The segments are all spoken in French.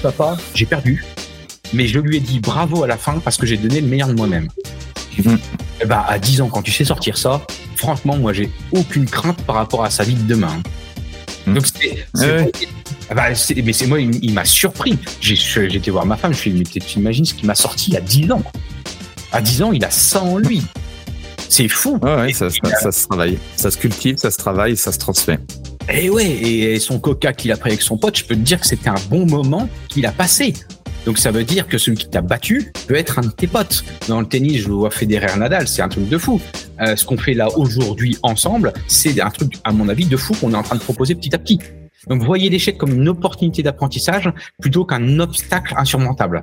papa, j'ai perdu. Mais je lui ai dit bravo à la fin parce que j'ai donné le meilleur de moi-même. Et bah, à 10 ans, quand tu sais sortir ça, franchement, moi, j'ai aucune crainte par rapport à sa vie de demain. Mhm. Donc, c'est, ah bah, mais c'est moi, il, m'a surpris. J'ai, été voir ma femme, je lui ai dit, tu imagines ce qu'il m'a sorti à 10 ans? À 10 ans, il a ça en lui. C'est fou. Ouais, ça, ça, se travaille. Ça se cultive, ça se travaille, ça se transmet. Et ouais, et son coca qu'il a pris avec son pote, je peux te dire que c'était un bon moment qu'il a passé. Donc ça veut dire que celui qui t'a battu peut être un de tes potes. Dans le tennis, je vois Federer Nadal, c'est un truc de fou. Euh, ce qu'on fait là aujourd'hui ensemble, c'est un truc, à mon avis, de fou qu'on est en train de proposer petit à petit. Donc voyez l'échec comme une opportunité d'apprentissage plutôt qu'un obstacle insurmontable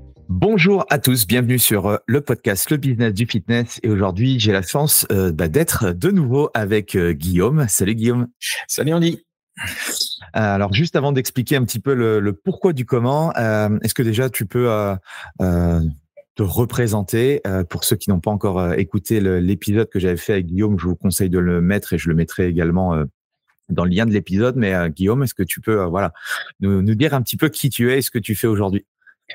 Bonjour à tous, bienvenue sur euh, le podcast Le Business du Fitness. Et aujourd'hui, j'ai la chance euh, bah, d'être de nouveau avec euh, Guillaume. Salut Guillaume. Salut Andy. Alors juste avant d'expliquer un petit peu le, pourquoi du comment, est-ce que déjà tu peux te représenter pour ceux qui n'ont pas encore écouté l'épisode que j'avais fait avec Guillaume Je vous conseille de le mettre et je le mettrai également dans le lien de l'épisode. Mais Guillaume, est-ce que tu peux voilà nous, nous dire un petit peu qui tu es et ce que tu fais aujourd'hui?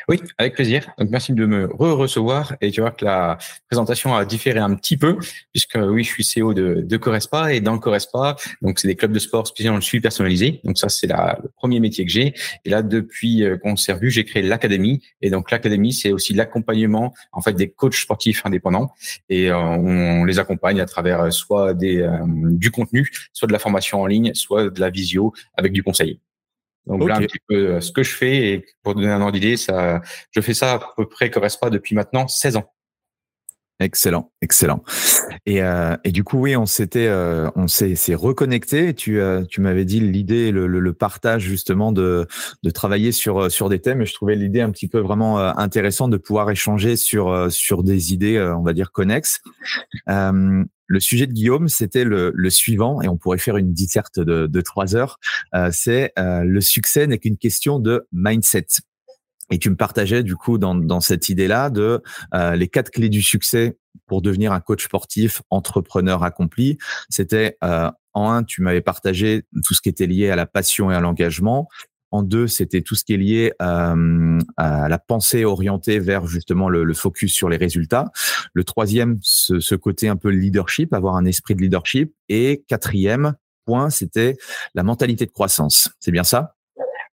Oui, avec plaisir. Donc merci de me re-recevoir et tu vois que la présentation a différé un petit peu puisque oui, je suis CEO de, de et dans Corespa, donc c'est des clubs de sport spécialisés dans le suivi personnalisé. Donc ça c'est le premier métier que j'ai. Et là depuis euh, qu'on s'est revu, j'ai créé l'académie et donc l'académie c'est aussi l'accompagnement en fait des coachs sportifs indépendants et euh, on les accompagne à travers euh, soit des du contenu, soit de la formation en ligne, soit de la visio avec du conseil. Donc voilà un petit peu euh, ce que je fais et pour donner un ordre d'idée, ça, je fais ça à peu près pas depuis maintenant 16 ans. Excellent, excellent. Et, euh, et du coup, oui, on s'était, euh, on s'est, reconnecté. Tu, euh, tu m'avais dit l'idée, le, le, partage justement de, de travailler sur sur des thèmes. Et je trouvais l'idée un petit peu vraiment euh, intéressante de pouvoir échanger sur sur des idées, on va dire connexes. Le sujet de Guillaume, c'était le, le, suivant, et on pourrait faire une disserte de, de trois heures. c'est le succès n'est qu'une question de mindset. Et tu me partageais du coup dans, dans cette idée-là de euh, les quatre clés du succès pour devenir un coach sportif, entrepreneur accompli. C'était euh, en un, tu m'avais partagé tout ce qui était lié à la passion et à l'engagement. En deux, c'était tout ce qui est lié euh, à la pensée orientée vers justement le, le, focus sur les résultats. Le troisième, ce, ce côté un peu leadership, avoir un esprit de leadership. Et quatrième point, c'était la mentalité de croissance. C'est bien ça?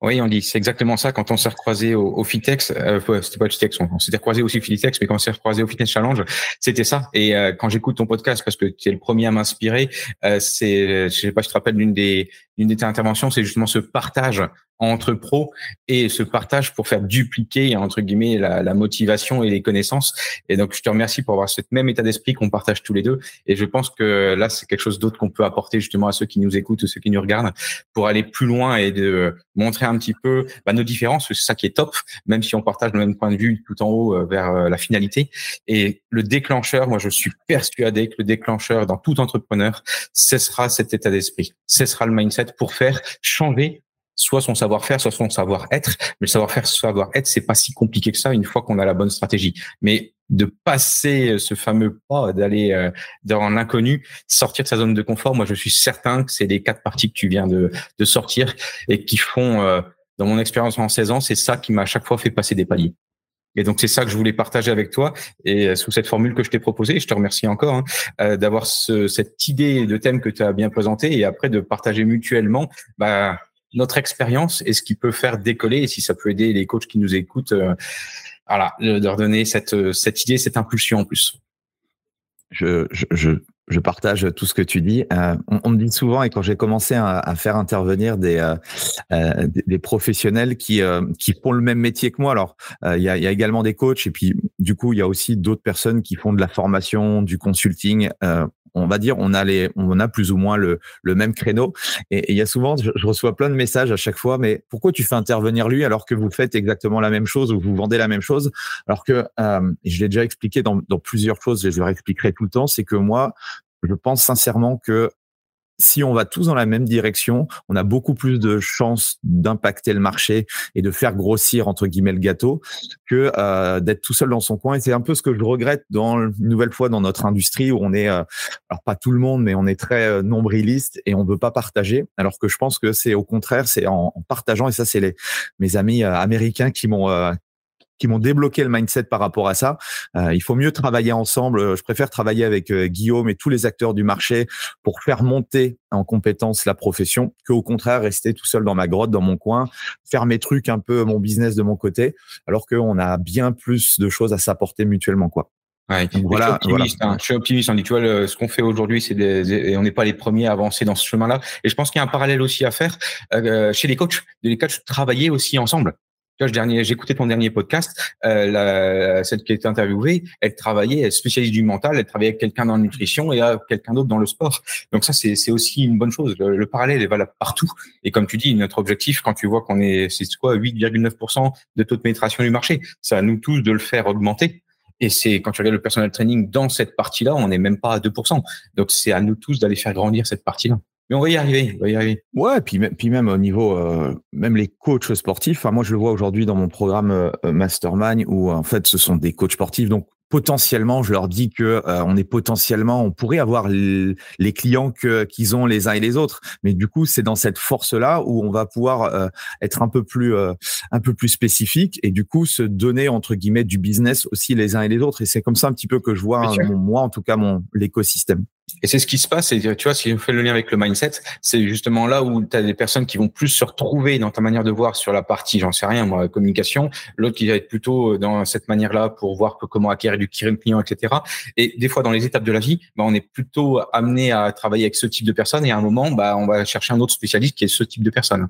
Oui, on dit, c'est exactement ça. Quand on s'est recroisé au, au Fitex, euh, c'était pas le Fitex, on, s'était recroisé aussi au Fitex, mais quand on s'est recroisé au Fitness Challenge, c'était ça. Et euh, quand j'écoute ton podcast, parce que tu es le premier à m'inspirer, euh, c'est, je sais pas, je te rappelle l'une des, l'une des interventions, c'est justement ce partage entre pros et ce partage pour faire dupliquer entre guillemets la, la, motivation et les connaissances. Et donc je te remercie pour avoir ce même état d'esprit qu'on partage tous les deux. Et je pense que là c'est quelque chose d'autre qu'on peut apporter justement à ceux qui nous écoutent ou ceux qui nous regardent pour aller plus loin et de montrer un petit peu bah, nos différences. C'est ça qui est top, même si on partage le même point de vue tout en haut euh, vers euh, la finalité. Et le déclencheur, moi je suis persuadé que le déclencheur dans tout entrepreneur, ce sera cet état d'esprit, ce sera le mindset pour faire changer soit son savoir-faire, soit son savoir-être. Mais le savoir-faire, savoir-être, c'est pas si compliqué que ça une fois qu'on a la bonne stratégie. Mais de passer ce fameux pas, d'aller euh, dans l'inconnu, sortir de sa zone de confort, moi je suis certain que c'est les quatre parties que tu viens de, de sortir et qui font, euh, dans mon expérience en 16 ans, c'est ça qui m'a à chaque fois fait passer des paliers. Et donc c'est ça que je voulais partager avec toi et euh, sous cette formule que je t'ai proposée, je te remercie encore hein, euh, d'avoir ce, cette idée de thème que tu as bien présenté et après de partager mutuellement bah, notre expérience et ce qui peut faire décoller et si ça peut aider les coachs qui nous écoutent, euh, voilà, de leur donner cette, idée, cette impulsion en plus. Je, je partage tout ce que tu dis. Euh, on, me dit souvent, et quand j'ai commencé à, faire intervenir des, euh, euh des, professionnels qui, euh, qui font le même métier que moi, alors il y, y, a, également des coachs, et puis du coup, il y a aussi d'autres personnes qui font de la formation, du consulting on va dire, on a les, on a plus ou moins le, le même créneau. Et il y a souvent, je, reçois plein de messages à chaque fois, mais pourquoi tu fais intervenir lui alors que vous faites exactement la même chose ou vous vendez la même chose? Alors que, euh, je l'ai déjà expliqué dans, dans plusieurs choses, je le réexpliquerai tout le temps, c'est que moi, je pense sincèrement que si on va tous dans la même direction, on a beaucoup plus de chances d'impacter le marché et de faire grossir entre guillemets le gâteau que euh, d'être tout seul dans son coin. Et c'est un peu ce que je regrette dans une nouvelle fois dans notre industrie où on est, euh, alors pas tout le monde, mais on est très euh, nombriliste et on veut pas partager. Alors que je pense que c'est au contraire, c'est en, en, partageant. Et ça, c'est les mes amis euh, américains qui m'ont qui m'ont débloqué le mindset par rapport à ça. Euh, il faut mieux travailler ensemble. Je préfère travailler avec euh, Guillaume et tous les acteurs du marché pour faire monter en compétence la profession qu'au contraire rester tout seul dans ma grotte, dans mon coin, faire mes trucs un peu mon business de mon côté, alors qu'on a bien plus de choses à s'apporter mutuellement, quoi. Ouais, voilà, je, suis optimiste, voilà. hein, je suis optimiste. Hein, tu vois, le, ce qu'on fait aujourd'hui, c'est des, on n'est pas les premiers à avancer dans ce chemin-là. Et je pense qu'il y a un parallèle aussi à faire euh, chez les coachs. Les coachs travailler aussi ensemble. Vois, écouté ton dernier podcast, euh, celle qui été interviewée, elle travaillait, elle spécialiste du mental, elle travaillait avec quelqu'un dans la nutrition et quelqu'un d'autre dans le sport. Donc ça, c'est aussi une bonne chose. Le, le, parallèle est valable partout. Et comme tu dis, notre objectif, quand tu vois qu'on est, c'est quoi, 8,9% de taux de pénétration du marché, c'est à nous tous de le faire augmenter. Et c'est quand tu regardes le personal training dans cette partie-là, on n'est même pas à 2%. Donc c'est à nous tous d'aller faire grandir cette partie-là. Mais on va y arriver, on va y arriver. Ouais, puis même, puis même au niveau, euh, même les coachs sportifs. Enfin, moi, je le vois aujourd'hui dans mon programme euh, Mastermind où en fait, ce sont des coachs sportifs. Donc, potentiellement, je leur dis que euh, on est potentiellement, on pourrait avoir les, les clients que qu'ils ont les uns et les autres. Mais du coup, c'est dans cette force-là où on va pouvoir euh, être un peu plus, euh, un peu plus spécifique et du coup se donner entre guillemets du business aussi les uns et les autres. Et c'est comme ça un petit peu que je vois, hein, moi en tout cas, mon l'écosystème. Et c'est ce qui se passe. Et tu vois, si on fait le lien avec le mindset, c'est justement là où tu as des personnes qui vont plus se retrouver dans ta manière de voir sur la partie, j'en sais rien, moi, communication. L'autre qui va être plutôt dans cette manière-là pour voir comment acquérir du client, etc. Et des fois, dans les étapes de la vie, bah, on est plutôt amené à travailler avec ce type de personnes. Et à un moment, bah, on va chercher un autre spécialiste qui est ce type de personne.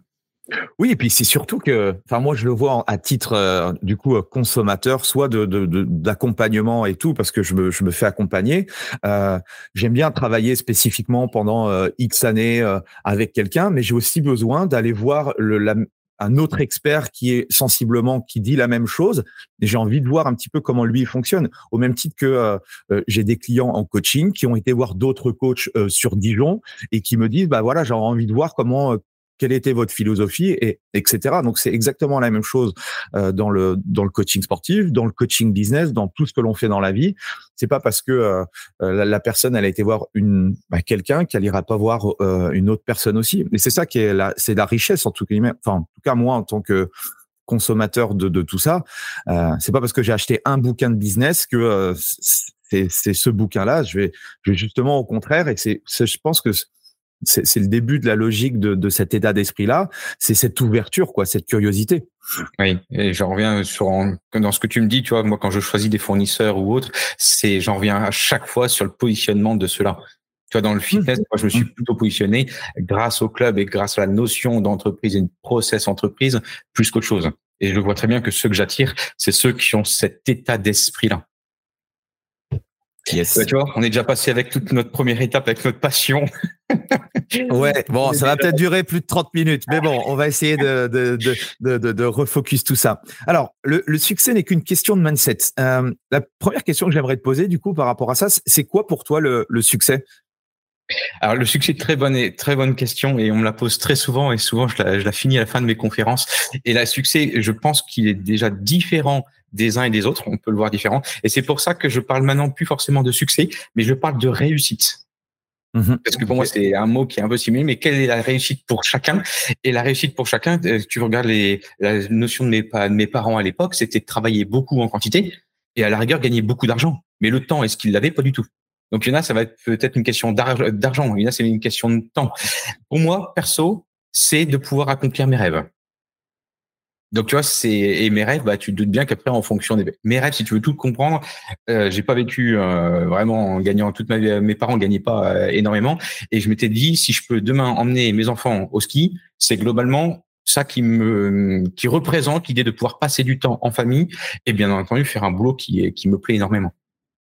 Oui, et puis c'est surtout que, enfin moi je le vois à titre euh, du coup euh, consommateur, soit de d'accompagnement de, et tout, parce que je me, je me fais accompagner. Euh, J'aime bien travailler spécifiquement pendant euh, X années euh, avec quelqu'un, mais j'ai aussi besoin d'aller voir le, la, un autre expert qui est sensiblement qui dit la même chose. J'ai envie de voir un petit peu comment lui fonctionne. Au même titre que euh, j'ai des clients en coaching qui ont été voir d'autres coachs euh, sur Dijon et qui me disent bah voilà j'ai envie de voir comment quelle était votre philosophie et etc. Donc c'est exactement la même chose euh, dans le dans le coaching sportif, dans le coaching business, dans tout ce que l'on fait dans la vie. C'est pas parce que euh, la, la, personne elle a été voir une bah, quelqu'un qu'elle ira pas voir euh, une autre personne aussi. Et c'est ça qui est la c'est la richesse en tout cas. Moi en tant que consommateur de, de tout ça, euh, c'est pas parce que j'ai acheté un bouquin de business que euh, c'est ce bouquin-là. Je vais, je vais justement au contraire, et c'est, je pense que c'est le début de la logique de, de cet état d'esprit-là. C'est cette ouverture, quoi, cette curiosité. Oui, et j'en reviens sur dans ce que tu me dis, tu vois, moi quand je choisis des fournisseurs ou autres, c'est j'en reviens à chaque fois sur le positionnement de cela. Tu vois, dans le fitness, moi, je me suis mmh. plutôt positionné grâce au club et grâce à la notion d'entreprise et une process entreprise plus qu'autre chose. Et je vois très bien que ceux que j'attire, c'est ceux qui ont cet état d'esprit-là. Yes. tu vois, on est déjà passé avec toute notre première étape, avec notre passion. ouais, bon, ça va peut-être durer plus de 30 minutes, mais bon, on va essayer de, de, de, de, de refocus tout ça. Alors, le, le succès n'est qu'une question de mindset. Euh, la première question que j'aimerais te poser, du coup, par rapport à ça, c'est quoi pour toi le, le succès? Alors le succès, très bonne et très bonne question et on me la pose très souvent et souvent je la, je la finis à la fin de mes conférences. Et le succès, je pense qu'il est déjà différent des uns et des autres. On peut le voir différent. Et c'est pour ça que je parle maintenant plus forcément de succès, mais je parle de réussite. Mmh Parce que pour moi, c'est un mot qui est un peu similaire, mais quelle est la réussite pour chacun? Et la réussite pour chacun, euh, tu regardes les, la notion de mes, de mes parents à l'époque, c'était de travailler beaucoup en quantité et à la rigueur gagner beaucoup d'argent. Mais le temps, est-ce qu'ils l'avaient? Pas du tout. Donc il y en a, ça va être peut-être une question d'argent. Il y en a, c'est une question de temps. Pour moi, perso, c'est de pouvoir accomplir mes rêves. Donc tu vois, c'est et mes rêves, bah tu te doutes bien qu'après en fonction des mes rêves, si tu veux tout comprendre, euh, j'ai pas vécu euh, vraiment en gagnant toute ma vie. Mes parents gagnaient pas euh, énormément et je m'étais dit si je peux demain emmener mes enfants au ski, c'est globalement ça qui me qui représente l'idée de pouvoir passer du temps en famille et bien entendu faire un boulot qui qui me plaît énormément.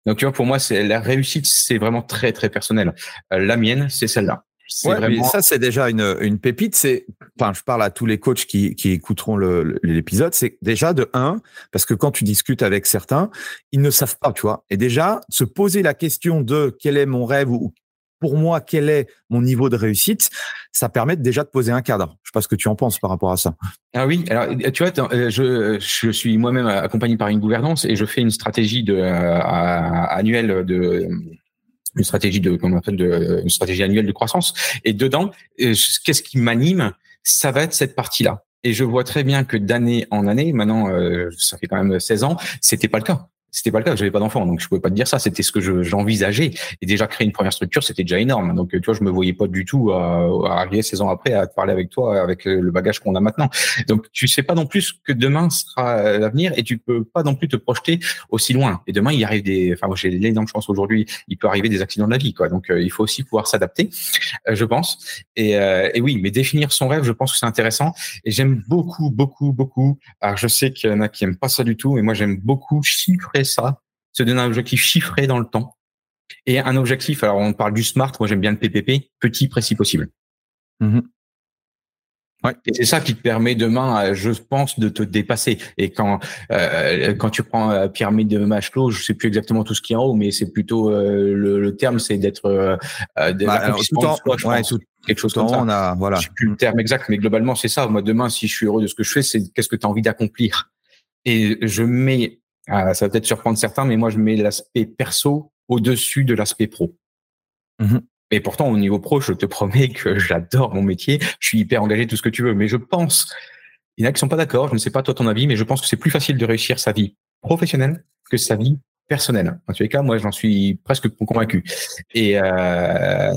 Donc tu vois, pour moi, c'est la réussite, c'est vraiment très très personnel. Euh, la mienne, c'est celle-là. Ouais, ça c'est déjà une, une pépite. C'est, enfin, je parle à tous les coachs qui, qui écouteront l'épisode. C'est déjà de un, parce que quand tu discutes avec certains, ils ne savent pas, tu vois. Et déjà, se poser la question de quel est mon rêve ou pour moi, quel est mon niveau de réussite, ça permet déjà de poser un cadre. Je sais pas ce que tu en penses par rapport à ça. Ah oui, alors tu vois, euh, je, suis moi-même accompagné par une gouvernance et je fais une stratégie euh, annuelle de une stratégie une stratégie annuelle de croissance. Et dedans, euh, qu'est-ce qui m'anime? Ça va être cette partie-là. Et je vois très bien que d'année en année, maintenant, ça fait quand même 16 ans, c'était pas le cas c'était pas le cas. J'avais pas d'enfant, donc je pouvais pas te dire ça. C'était ce que j'envisageais. et déjà créer une première structure, c'était déjà énorme. Donc tu vois, je me voyais pas du tout à, arriver 16 ans après à te parler avec toi avec le bagage qu'on a maintenant. Donc tu sais pas non plus que demain sera l'avenir et tu peux pas non plus te projeter aussi loin. Et demain, il arrive des. Enfin, j'ai l'énorme chance aujourd'hui. Il peut arriver des accidents de la vie, quoi. Donc euh, il faut aussi pouvoir s'adapter, euh, je pense. Et, euh, et oui, mais définir son rêve, je pense que c'est intéressant. Et j'aime beaucoup, beaucoup, beaucoup. Alors je sais qu'il y en a qui aiment pas ça du tout, mais moi j'aime beaucoup ça, se donner un objectif chiffré dans le temps. Et un objectif, alors on parle du SMART, moi j'aime bien le PPP, petit, précis possible. Mm-hmm. Ouais. Et c'est ça qui te permet demain, euh, je pense, de te dépasser. Et quand euh, quand tu prends euh, pyramide de Maslow, je sais plus exactement tout ce qui est en haut, mais c'est plutôt euh, le, terme, c'est d'être euh, bah, quelque chose comme ça. On a, voilà. Je sais plus le terme exact, mais globalement c'est ça. Moi demain, si je suis heureux de ce que je fais, c'est qu'est-ce que tu as envie d'accomplir. Et je mets ah, ça va peut-être surprendre certains, mais moi, je mets l'aspect perso au-dessus de l'aspect pro. Mmh Et pourtant, au niveau pro, je te promets que j'adore mon métier. Je suis hyper engagé, tout ce que tu veux. Mais je pense, il y en a qui sont pas d'accord. Je ne sais pas toi ton avis, mais je pense que c'est plus facile de réussir sa vie professionnelle que sa vie personnel. En tous les cas, moi, j'en suis presque convaincu. Et, euh,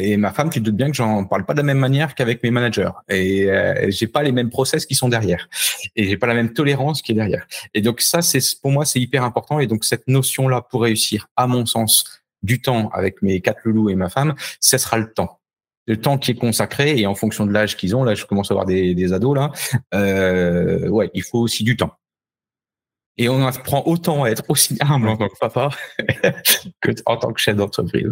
et, ma femme, tu te doutes bien que j'en parle pas de la même manière qu'avec mes managers. Et euh, j'ai pas les mêmes process qui sont derrière. Et j'ai pas la même tolérance qui est derrière. Et donc ça, c'est pour moi, c'est hyper important. Et donc cette notion-là, pour réussir, à mon sens, du temps avec mes quatre loulous et ma femme, ce sera le temps le temps qui est consacré et en fonction de l'âge qu'ils ont, là je commence à avoir des, des ados là, euh, ouais, il faut aussi du temps. Et on apprend autant à être aussi humble en tant que papa que en tant que chef d'entreprise.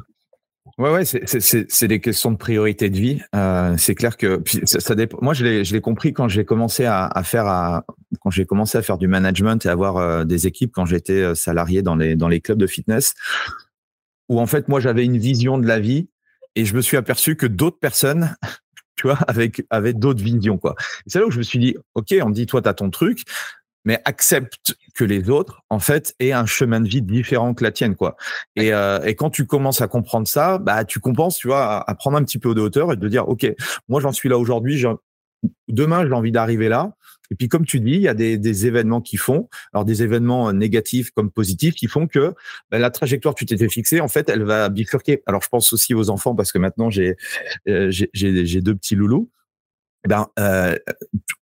Ouais, ouais, c'est des questions de priorité de vie. Euh, c'est clair que ça, dépend. Moi, je l'ai compris quand j'ai commencé à, faire quand j'ai commencé à faire du management et avoir euh, des équipes quand j'étais euh, salarié dans les clubs de fitness, où en fait moi j'avais une vision de la vie et je me suis aperçu que d'autres personnes tu vois, avec d'autres visions, quoi. C'est là où je me suis dit, OK, on me dit, toi, tu as ton truc mais accepte que les autres, en fait, aient un chemin de vie différent que la tienne, quoi. Et, euh, et quand tu commences à comprendre ça, bah, tu compenses, tu vois, à, prendre un petit peu de hauteur et de dire, OK, moi, j'en suis là aujourd'hui, demain, j'ai envie d'arriver là. Et puis, comme tu dis, il y a des, des, événements qui font, alors des événements négatifs comme positifs, qui font que bah, la trajectoire que tu t'étais fixée, en fait, elle va bifurquer. Alors, je pense aussi aux enfants parce que maintenant, j'ai euh, j'ai deux petits loulous. Eh ben, euh,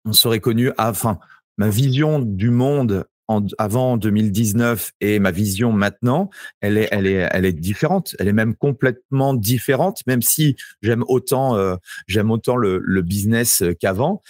on serait connu à, enfin, ma vision du monde en, avant 2019 et ma vision maintenant, elle est, elle est, elle est différente. Elle est même complètement différente, même si j'aime autant, euh, j'aime autant le, business qu'avant.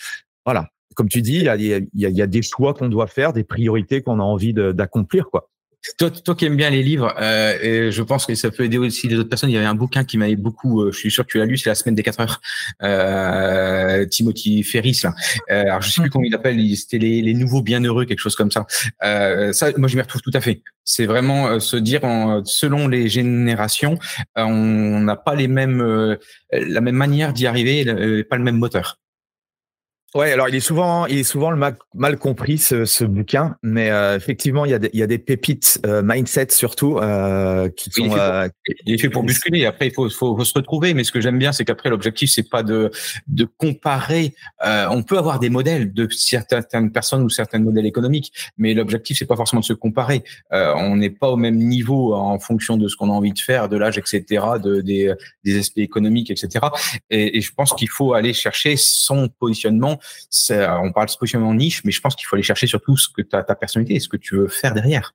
Voilà. Comme tu dis, il y a, y a des choix qu'on doit faire, des priorités qu'on a envie d'accomplir, quoi. Toi, toi qui aimes bien les livres, euh, et je pense que ça peut aider aussi les autres personnes. Il y avait un bouquin qui m'avait beaucoup, euh, je suis sûr que tu l'as lu, c'est La semaine des 4 heures. Euh, Timothy Ferris. Là. Euh, alors je sais plus comment il appelle, c'était les, les, nouveaux bienheureux, quelque chose comme ça. Euh, ça, moi je m'y retrouve tout à fait. C'est vraiment euh, se dire, en, selon les générations, on n'a pas les mêmes, la même manière d'y arriver, pas le même moteur. Ouais, alors il est souvent, il est souvent le mal, compris ce, ce, bouquin, mais euh, effectivement il y a des, il y a des pépites euh, mindset surtout euh, qui sont. Il est fait pour, bousculer. Après il faut, faut, faut, se retrouver, mais ce que j'aime bien c'est qu'après l'objectif c'est pas de de comparer. on peut avoir des modèles de certaines personnes ou certains modèles économiques, mais l'objectif c'est pas forcément de se comparer. on n'est pas au même niveau en fonction de ce qu'on a envie de faire, de l'âge, etc., de des, des aspects économiques, etc. Et, et je pense qu'il faut aller chercher son positionnement on parle de positionnement niche, mais je pense qu'il faut aller chercher surtout ce que ta, ta personnalité et ce que tu veux faire derrière.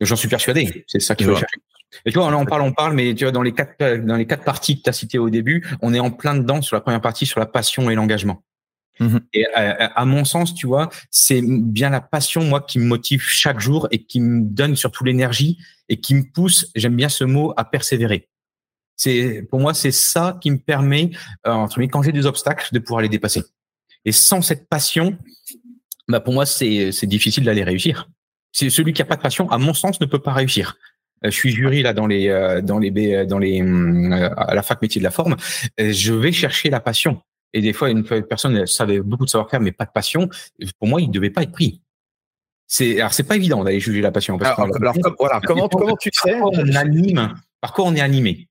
J'en suis persuadé. C'est ça qu'il faut chercher. Et tu vois, là, on parle, on parle, mais tu vois, dans les quatre, dans les quatre parties que tu as citées au début, on est en plein dedans sur la première partie, sur la passion et l'engagement. Mm-hmm. Et à, mon sens, tu vois, c'est bien la passion, moi, qui me motive chaque jour et qui me donne surtout l'énergie et qui me pousse, j'aime bien ce mot, à persévérer. C'est, pour moi, c'est ça qui me permet, euh, entre quand j'ai des obstacles, de pouvoir les dépasser. Et sans cette passion, bah pour moi, c'est difficile d'aller réussir. C'est celui qui a pas de passion, à mon sens, ne peut pas réussir. Euh, je suis jury là dans les euh, dans les dans les euh, à la fac métier de la forme. Je vais chercher la passion. Et des fois, une personne savait beaucoup de savoir-faire, mais pas de passion. Pour moi, il devait pas être pris. C'est alors c'est pas évident d'aller juger la passion. alors, voilà, comment comment tu sais? on anime Par quoi on est animé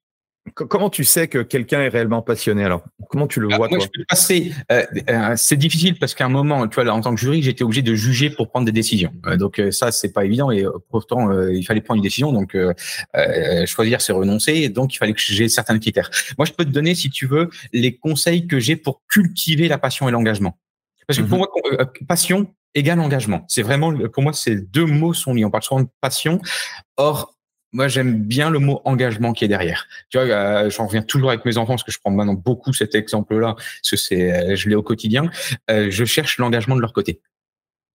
Comment tu sais que quelqu'un est réellement passionné alors? Comment tu le ah, vois moi, toi? je peux passer. Euh, euh, c'est difficile parce qu'à un moment, tu vois, là, en tant que jury, j'étais obligé de juger pour prendre des décisions. Euh, donc ça, c'est pas évident et pourtant il fallait prendre une décision. Donc choisir, c'est renoncer. Donc il fallait que j'ai certains critères. Moi, je peux te donner, si tu veux, les conseils que j'ai pour cultiver la passion et l'engagement. Parce que pour mhm. moi, passion égale engagement. C'est vraiment, pour moi, ces deux mots sont liés. On parle souvent de passion. Or, moi, j'aime bien le mot engagement qui est derrière. Tu vois, euh, j'en reviens toujours avec mes enfants parce que je prends maintenant beaucoup cet exemple-là, parce que c'est, euh, je l'ai au quotidien. Euh, je cherche l'engagement de leur côté.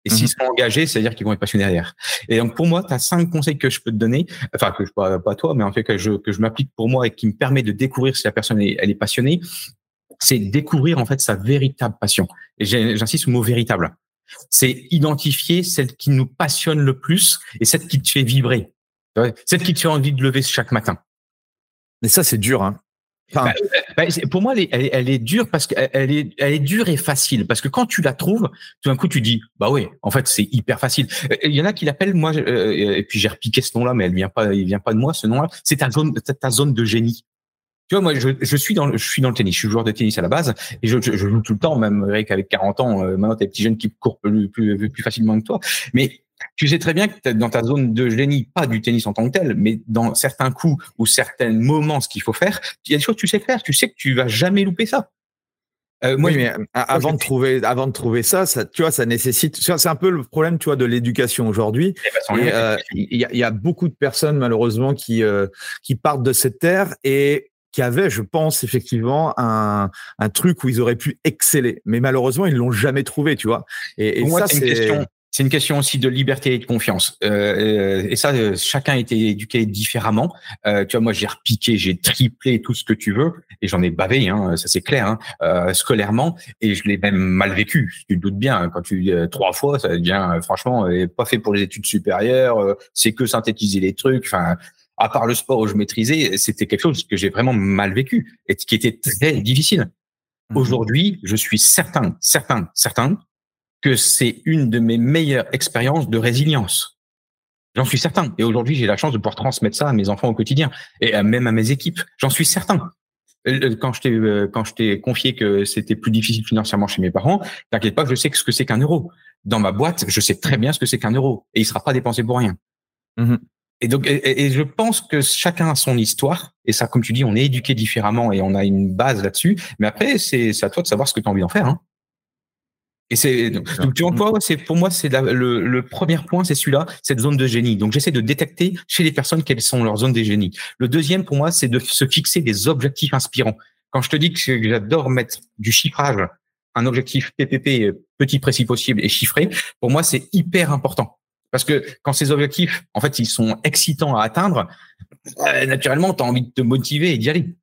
Et s'ils mmh sont engagés, c'est-à-dire qu'ils vont être passionnés derrière. Et donc pour moi, tu as cinq conseils que je peux te donner, enfin que je pas, pas toi, mais en fait que je que je m'applique pour moi et qui me permet de découvrir si la personne est, elle est passionnée. C'est découvrir en fait sa véritable passion. Et j'insiste sur le mot véritable. C'est identifier celle qui nous passionne le plus et celle qui te fait vibrer. Celle qui te fait envie de lever chaque matin. Mais ça, c'est dur, hein. Enfin, bah, bah, pour moi, elle est, elle, est, dure parce qu'elle est, elle est dure et facile. Parce que quand tu la trouves, tout d'un coup, tu dis, bah oui, en fait, c'est hyper facile. Euh, il y en a qui l'appellent, moi, euh, et puis j'ai repiqué ce nom-là, mais elle vient pas, il vient pas de moi, ce nom-là. C'est ta zone, ta zone de génie. Tu vois, moi, je, je, suis dans, je suis dans le tennis. Je suis joueur de tennis à la base et je, je, joue tout le temps, même avec, avec 40 ans. Euh, maintenant, t'es des petits jeunes qui courent plus, plus, plus facilement que toi. Mais tu sais très bien que dans ta zone de génie, pas du tennis en tant que tel, mais dans certains coups ou certains moments, ce qu'il faut faire, il y a des choses que tu sais faire. Tu sais que tu vas jamais louper ça. Euh, moi, mais euh, avant de trouver, avant de trouver ça, ça, tu vois, ça nécessite. C'est un peu le problème, tu vois, de l'éducation aujourd'hui. Eh ben, euh, il y, a, y, a, beaucoup de personnes malheureusement qui qui partent de cette terre et qui avaient, je pense, effectivement un, un truc où ils auraient pu exceller, mais malheureusement ils l'ont jamais trouvé, tu vois. Et, et ça, c'est c'est une question aussi de liberté et de confiance. Euh, euh et ça, euh, chacun a été éduqué différemment. Euh, tu vois, moi, j'ai repiqué, j'ai triplé tout ce que tu veux, et j'en ai bavé, hein, ça c'est clair, hein, euh, scolairement, et je l'ai même mal vécu. Tu te doutes bien, hein, quand tu trois fois, ça devient franchement pas fait pour les études supérieures. c'est que synthétiser les trucs. Enfin, à part le sport où je maîtrisais, c'était quelque chose que j'ai vraiment mal vécu et qui était très difficile. Mmh Aujourd'hui, je suis certain, certain, certain que c'est une de mes meilleures expériences de résilience. J'en suis certain. Et aujourd'hui, j'ai la chance de pouvoir transmettre ça à mes enfants au quotidien et même à mes équipes. J'en suis certain. Euh, quand je t'ai euh, quand je t'ai confié que c'était plus difficile financièrement chez mes parents, t'inquiète pas, je sais ce que c'est qu'un euro. Dans ma boîte, je sais très bien ce que c'est qu'un euro et il sera pas dépensé pour rien. Mmh et donc, et, je pense que chacun a son histoire. Et ça, comme tu dis, on est éduqué différemment et on a une base là-dessus. Mais après, c'est à toi de savoir ce que tu as envie d'en faire. Hein. Et c'est donc, tu vois, c'est pour moi c'est le, le, premier point, c'est celui-là, cette zone de génie. Donc j'essaie de détecter chez les personnes quelles sont leurs zones de génie. Le deuxième pour moi, c'est de se fixer des objectifs inspirants. Quand je te dis que j'adore mettre du chiffrage, un objectif PPP petit précis possible et chiffré, pour moi c'est hyper important. Parce que quand ces objectifs, en fait, ils sont excitants à atteindre, euh, naturellement, tu as envie de te motiver et d'y aller.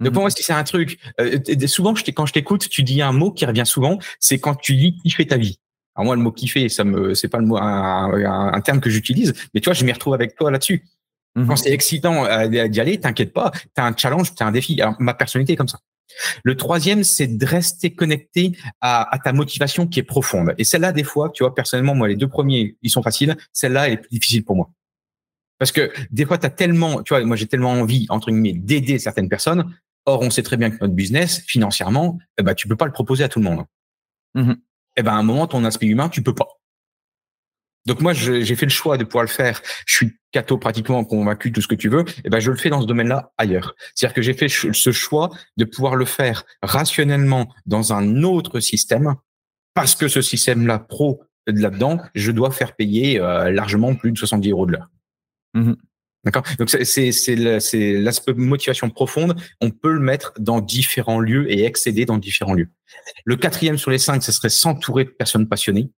Donc pour moi, si c'est un truc, euh, souvent quand je t'écoute, tu dis un mot qui revient souvent, c'est quand tu dis kiffer ta vie. Alors moi, le mot kiffer, ça me, c'est pas le mot un, un, terme que j'utilise, mais tu vois, je m'y retrouve avec toi là-dessus. Mhm. Quand c'est excitant euh, d'y aller, t'inquiète pas, t'as un challenge, t'as un défi. Alors, ma personnalité est comme ça. Le troisième, c'est de rester connecté à, à, ta motivation qui est profonde. Et celle-là, des fois, tu vois, personnellement, moi, les deux premiers, ils sont faciles. Celle-là, elle est plus difficile pour moi. Parce que des fois, tu as tellement, tu vois, moi, j'ai tellement envie, entre guillemets, d'aider certaines personnes. Or, on sait très bien que notre business, financièrement, eh ben, tu peux pas le proposer à tout le monde. Mmh. Eh ben, à un moment, ton aspect humain, tu peux pas. Donc moi, j'ai fait le choix de pouvoir le faire. Je suis catho pratiquement convaincu, tout ce que tu veux. Et eh ben, je le fais dans ce domaine-là ailleurs. C'est-à-dire que j'ai fait ce choix de pouvoir le faire rationnellement dans un autre système, parce que ce système-là pro de là-dedans, je dois faire payer euh, largement plus de 70 euros de l'heure. Mmh D'accord? Donc c'est l'aspect motivation profonde. On peut le mettre dans différents lieux et excéder dans différents lieux. Le quatrième sur les cinq, ce serait s'entourer de personnes passionnées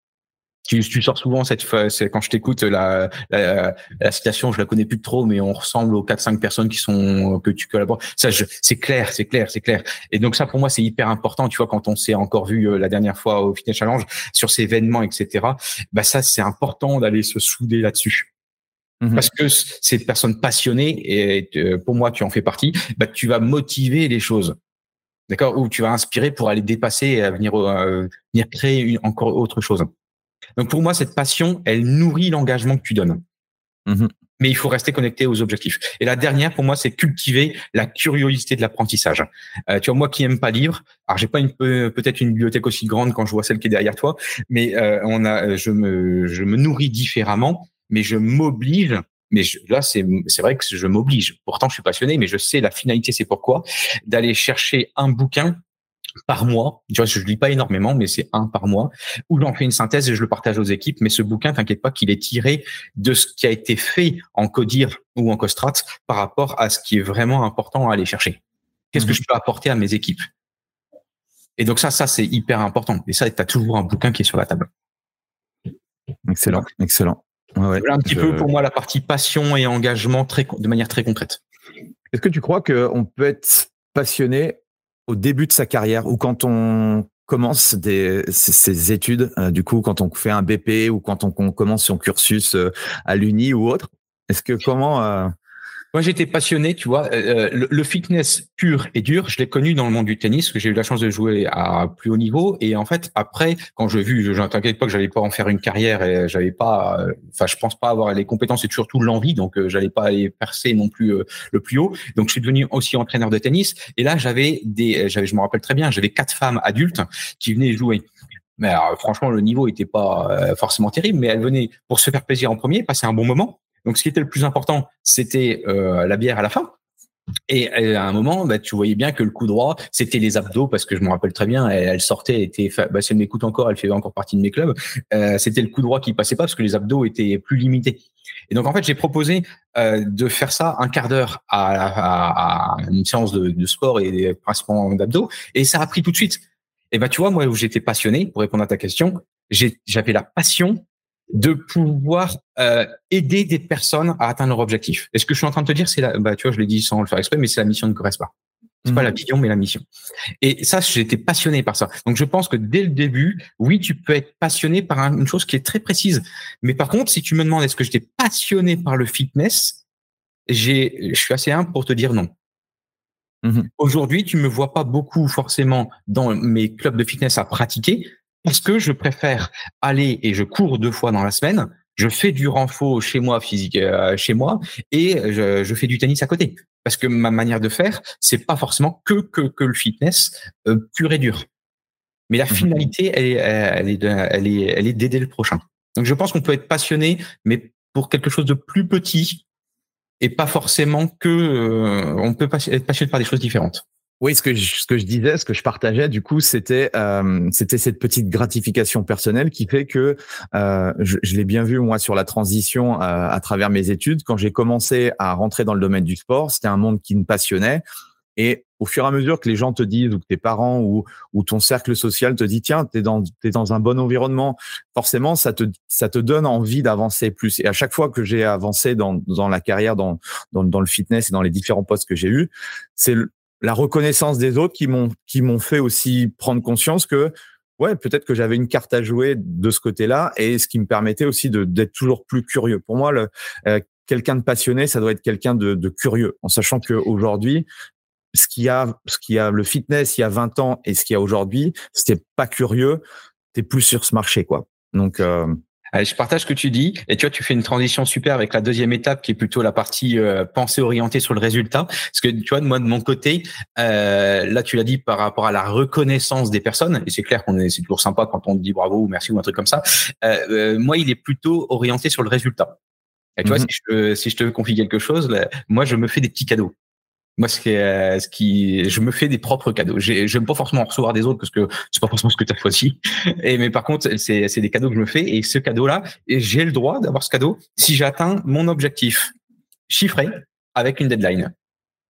tu, tu sors souvent cette quand je t'écoute la, la, la, citation, je la connais plus trop, mais on ressemble aux quatre cinq personnes qui sont que tu collabores. Ça, c'est clair, c'est clair, c'est clair. Et donc ça pour moi c'est hyper important. Tu vois quand on s'est encore vu euh, la dernière fois au Fitness Challenge sur ces événements, etc. Bah ça c'est important d'aller se souder là-dessus. Mmh Parce que ces personnes passionnées, et euh, pour moi tu en fais partie, bah, tu vas motiver les choses d'accord? Ou tu vas inspirer pour aller dépasser et à venir, euh, venir créer une, encore autre chose. Donc pour moi, cette passion, elle nourrit l'engagement que tu donnes. Mmh Mais il faut rester connecté aux objectifs. Et la dernière, pour moi, c'est cultiver la curiosité de l'apprentissage. Euh, tu vois, moi qui aime pas lire, alors j'ai pas une peut-être une bibliothèque aussi grande quand je vois celle qui est derrière toi, mais euh, on a, je me, je me nourris différemment, mais je m'oblige mais là c'est c'est vrai que je m'oblige. Pourtant je suis passionné, mais je sais la finalité, c'est pourquoi d'aller chercher un bouquin par mois. Tu vois, je lis pas énormément, mais c'est un par mois, où j'en fais une synthèse et je le partage aux équipes. Mais ce bouquin, t'inquiète pas qu'il est tiré de ce qui a été fait en Codir ou en Costrat par rapport à ce qui est vraiment important à aller chercher. Qu'est-ce que mhm. je peux apporter à mes équipes? Et donc ça, ça c'est hyper important. Et ça, tu as toujours un bouquin qui est sur la table. Excellent, excellent. Ouais, voilà un petit peu pour moi la partie passion et engagement très, de manière très concrète. Est-ce que tu crois qu'on peut être passionné au début de sa carrière ou quand on commence des, ses, études, euh, du coup, quand on fait un BP ou quand on, commence son cursus euh, à l'Uni ou autre? Est-ce que comment euh, moi, j'étais passionné, tu vois. Euh, euh, le, fitness pur et dur, je l'ai connu dans le monde du tennis, que j'ai eu la chance de jouer à plus haut niveau. Et en fait, après, quand je vu, je t'inquiète pas que j'allais pas en faire une carrière et j'avais pas, euh, enfin, je pense pas avoir les compétences et surtout l'envie, donc j'allais pas aller percer non plus le plus haut. Donc, je suis devenu aussi entraîneur de tennis. Et là, j'avais des, j'avais, je me rappelle très bien, j'avais quatre femmes adultes qui venaient jouer. Mais franchement, le niveau était pas forcément terrible, mais elles venaient pour se faire plaisir en premier, passer un bon moment. Donc, ce qui était le plus important, c'était euh, la bière à la fin. Et à un moment, bah, tu voyais bien que le coup droit, c'était les abdos, parce que je me rappelle très bien, elle, sortait, elle était, bah, si elle m'écoute encore, elle fait encore partie de mes clubs. Euh, c'était le coup droit qui passait pas parce que les abdos étaient plus limités. Et donc en fait, j'ai proposé euh, de faire ça un quart d'heure à, à, une séance de, de sport et principalement d'abdos, et ça a pris tout de suite. Et bah tu vois, moi où j'étais passionné, pour répondre à ta question, j'avais la passion de pouvoir euh, aider des personnes à atteindre leur objectif. Et ce que je suis en train de te dire, c'est la, bah, tu vois, je l'ai dit sans le faire exprès, mais c'est la mission de Correspa. C'est pas la mhm. vision, mais la mission. Et ça, j'étais passionné par ça. Donc, je pense que dès le début, oui, tu peux être passionné par une chose qui est très précise. Mais par contre, si tu me demandes est-ce que j'étais passionné par le fitness, j'ai, je suis assez humble pour te dire non. Mhm. Aujourd'hui, tu me vois pas beaucoup forcément dans mes clubs de fitness à pratiquer parce que je préfère aller et je cours deux fois dans la semaine. Je fais du renfort chez moi physique euh, chez moi et je, fais du tennis à côté parce que ma manière de faire c'est pas forcément que que, que le fitness euh, pur et dur. Mais la mmh finalité elle est elle est elle est elle est d'aider le prochain. Donc je pense qu'on peut être passionné mais pour quelque chose de plus petit et pas forcément que euh, on peut être passionné par des choses différentes. Oui, ce que je, ce que je disais, ce que je partageais, du coup, c'était euh, c'était cette petite gratification personnelle qui fait que euh, je, je l'ai bien vu moi sur la transition euh, à travers mes études. Quand j'ai commencé à rentrer dans le domaine du sport, c'était un monde qui me passionnait. Et au fur et à mesure que les gens te disent, ou que tes parents ou, ou ton cercle social te dit, tiens, t'es dans, es dans un bon environnement, forcément, ça te, ça te donne envie d'avancer plus. Et à chaque fois que j'ai avancé dans, dans la carrière, dans, dans, le fitness et dans les différents postes que j'ai eus, c'est la reconnaissance des autres qui m'ont qui m'ont fait aussi prendre conscience que ouais peut-être que j'avais une carte à jouer de ce côté-là et ce qui me permettait aussi d'être toujours plus curieux. Pour moi, euh, quelqu'un de passionné, ça doit être quelqu'un de, curieux, en sachant que aujourd'hui ce qu'il y a, ce qu'il y a le fitness il y a 20 ans et ce qu'il y a aujourd'hui, t'es pas curieux, t'es plus sur ce marché, quoi. Donc, euh, je partage ce que tu dis et tu vois, tu fais une transition super avec la deuxième étape qui est plutôt la partie euh, pensée orientée sur le résultat. Parce que tu vois, moi de mon côté, euh, là tu l'as dit par rapport à la reconnaissance des personnes et c'est clair qu'on est, c'est toujours sympa quand on te dit bravo ou merci ou un truc comme ça. Euh, euh moi, il est plutôt orienté sur le résultat. Et tu vois, mhm. si je, si je te confie quelque chose, moi je me fais des petits cadeaux. Moi, ce qui, est, ce qui, je me fais des propres cadeaux. J'aime pas forcément recevoir des autres parce que c'est pas forcément ce que tu as choisi. Et mais par contre, c'est, c'est des cadeaux que je me fais et ce cadeau-là, j'ai le droit d'avoir ce cadeau si j'atteins mon objectif chiffré avec une deadline.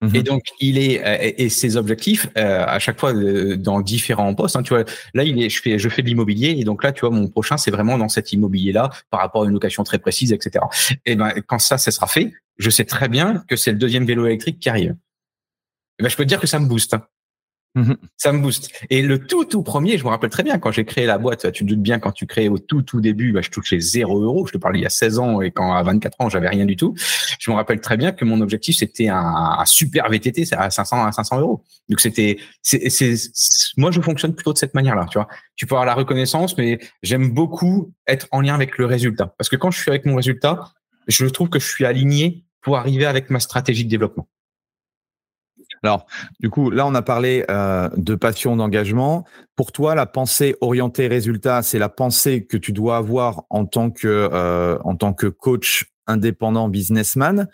Mhm. Et donc, il est euh, et ses objectifs euh, à chaque fois euh, dans différents postes. Hein, tu vois, là, il est, je fais, je fais de l'immobilier et donc là, tu vois, mon prochain, c'est vraiment dans cet immobilier-là par rapport à une location très précise, etc. Et ben, quand ça, ça sera fait, je sais très bien que c'est le deuxième vélo électrique qui arrive. Eh ben, je peux te dire que ça me booste. Hein. Mhm. Ça me booste. Et le tout, tout premier, je me rappelle très bien quand j'ai créé la boîte. Tu te doutes bien quand tu crées au tout, tout début, bah, je touchais zéro euro. Je te parle il y a 16 ans et quand à 24 ans, j'avais rien du tout. Je me rappelle très bien que mon objectif, c'était un, super VTT à 500, à 500 euros. Donc c'était, c'est, c'est, moi, je fonctionne plutôt de cette manière-là, tu vois. Tu peux avoir la reconnaissance, mais j'aime beaucoup être en lien avec le résultat. Parce que quand je suis avec mon résultat, je trouve que je suis aligné pour arriver avec ma stratégie de développement. Alors, du coup, là, on a parlé euh, de passion, d'engagement. Pour toi, la pensée orientée résultat, c'est la pensée que tu dois avoir en tant que euh, en tant que coach indépendant, businessman.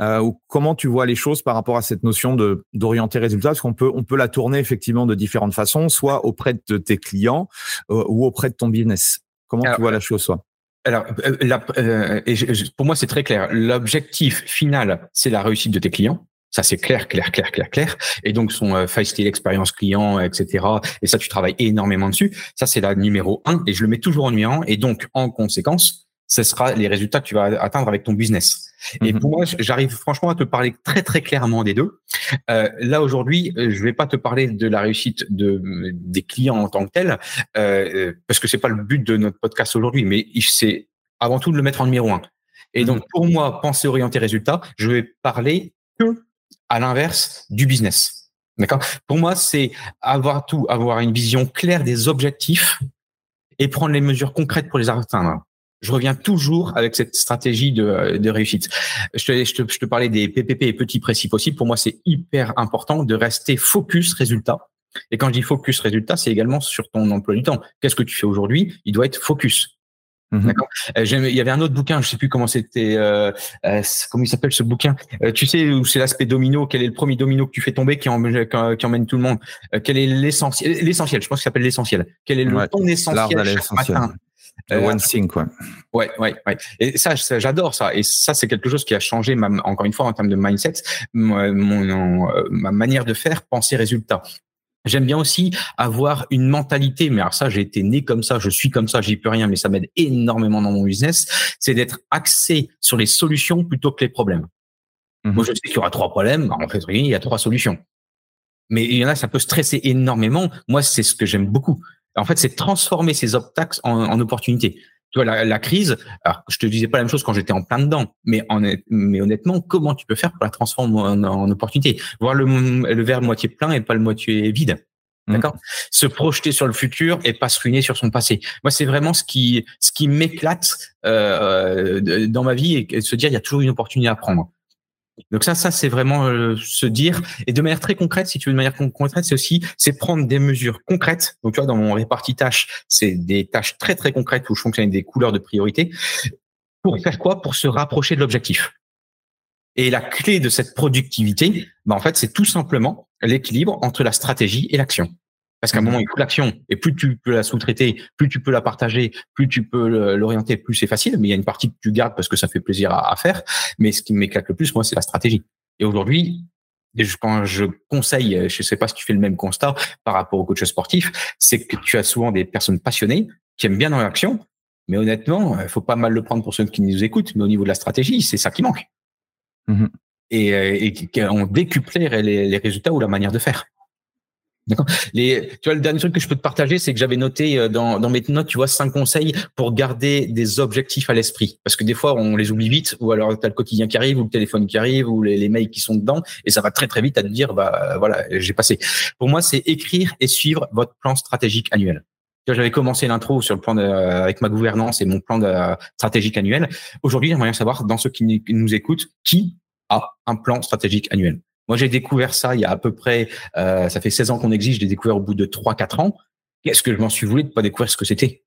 Euh, ou comment tu vois les choses par rapport à cette notion de d'orienter résultat? Parce qu'on peut on peut la tourner effectivement de différentes façons, soit auprès de tes clients ou auprès de ton business. Comment tu vois la chose, soit alors, et pour moi, c'est très clair. L'objectif final, c'est la réussite de tes clients. Ça, c'est clair, clair, clair, clair, clair. Et donc, son euh, Style Experience Client, etc. Et ça, tu travailles énormément dessus. Ça, c'est la numéro un. Et je le mets toujours en numéro un. Et donc, en conséquence, ce sera les résultats que tu vas atteindre avec ton business. Et mhm. pour moi, j'arrive franchement à te parler très très clairement des deux. Euh, là aujourd'hui, euh, je vais pas te parler de la réussite de des clients en tant que tel, euh, parce que c'est pas le but de notre podcast aujourd'hui, mais c'est avant tout de le mettre en numéro un. Et mhm. donc pour moi, penser orienter résultat, je vais parler que à l'inverse du business. D'accord? Pour moi, c'est avoir tout, avoir une vision claire des objectifs et prendre les mesures concrètes pour les atteindre. Je reviens toujours avec cette stratégie de, réussite. Je te, je, je te parlais des PPP et petits précis possibles. Pour moi, c'est hyper important de rester focus résultat. Et quand je dis focus résultat, c'est également sur ton emploi du temps. Qu'est-ce que tu fais aujourd'hui? Il doit être focus. Mhm. D'accord. Euh, il y avait un autre bouquin, je sais plus comment c'était, euh, euh, comment il s'appelle ce bouquin. tu sais où c'est l'aspect domino. Quel est le premier domino que tu fais tomber qui, emmène, qui emmène tout le monde Quel est l'essentiel L'essentiel, je pense qu'il s'appelle l'essentiel. Quel est le ton essentiel chaque matin? one thing, quoi. Ouais, ouais, ouais. Et ça, j'adore ça. Et ça, c'est quelque chose qui a changé, ma, encore une fois, en termes de mindset, mon, ma manière de faire, penser résultat. J'aime bien aussi avoir une mentalité, mais alors ça, j'ai été né comme ça, je suis comme ça, j'y peux rien, mais ça m'aide énormément dans mon business, c'est d'être axé sur les solutions plutôt que les problèmes. Mhm. Moi, je sais qu'il y aura trois problèmes, en fait, il y a trois solutions. Mais il y en a, ça peut stresser énormément. Moi, c'est ce que j'aime beaucoup. En fait, c'est transformer ces obstacles en, en opportunités tu vois, la, la, crise, alors je te disais pas la même chose quand j'étais en plein dedans, mais, en, mais honnêtement, comment tu peux faire pour la transformer en, en opportunité? Voir le, le verre moitié plein et pas le moitié vide. Mmh. D'accord? Se projeter sur le futur et pas se ruiner sur son passé. Moi, c'est vraiment ce qui ce qui m'éclate euh, dans ma vie et se dire il y a toujours une opportunité à prendre. Donc ça, ça c'est vraiment euh, se dire et de manière très concrète, si tu veux de manière concrète, c'est aussi c'est prendre des mesures concrètes. Donc tu vois, dans mon réparti tâches, c'est des tâches très très concrètes où je fonctionne avec des couleurs de priorité. Pour faire quoi? Pour se rapprocher de l'objectif. Et la clé de cette productivité, bah en fait, c'est tout simplement l'équilibre entre la stratégie et l'action. Parce qu'à un moment, il faut l'action. Et plus tu peux la sous-traiter, plus tu peux la partager, plus tu peux l'orienter, plus c'est facile. Mais il y a une partie que tu gardes parce que ça fait plaisir à, faire. Mais ce qui m'éclate le plus, moi, c'est la stratégie. Et aujourd'hui, quand je conseille, je sais pas si tu fais le même constat par rapport au coach sportif, c'est que tu as souvent des personnes passionnées qui aiment bien dans l'action. Mais honnêtement, il faut pas mal le prendre pour ceux qui nous écoutent. Mais au niveau de la stratégie, c'est ça qui manque. Mm-hmm. Et, et, on décuplerait les résultats ou la manière de faire. D'accord. Les, tu vois, le dernier truc que je peux te partager, c'est que j'avais noté euh, dans, dans mes notes, tu vois, cinq conseils pour garder des objectifs à l'esprit. Parce que des fois, on les oublie vite, ou alors t'as le quotidien qui arrive, ou le téléphone qui arrive, ou les, les mails qui sont dedans, et ça va très très vite à te dire, bah voilà, j'ai passé. Pour moi, c'est écrire et suivre votre plan stratégique annuel. J'avais commencé l'intro sur le plan de, avec ma gouvernance et mon plan de, stratégique annuel. Aujourd'hui, j'aimerais savoir, dans ceux qui nous écoutent, qui a un plan stratégique annuel? Moi, j'ai découvert ça il y a à peu près, euh, ça fait 16 ans qu'on existe, j'ai découvert au bout de 3-4 ans. Qu'est-ce que je m'en suis voulu de pas découvrir ce que c'était?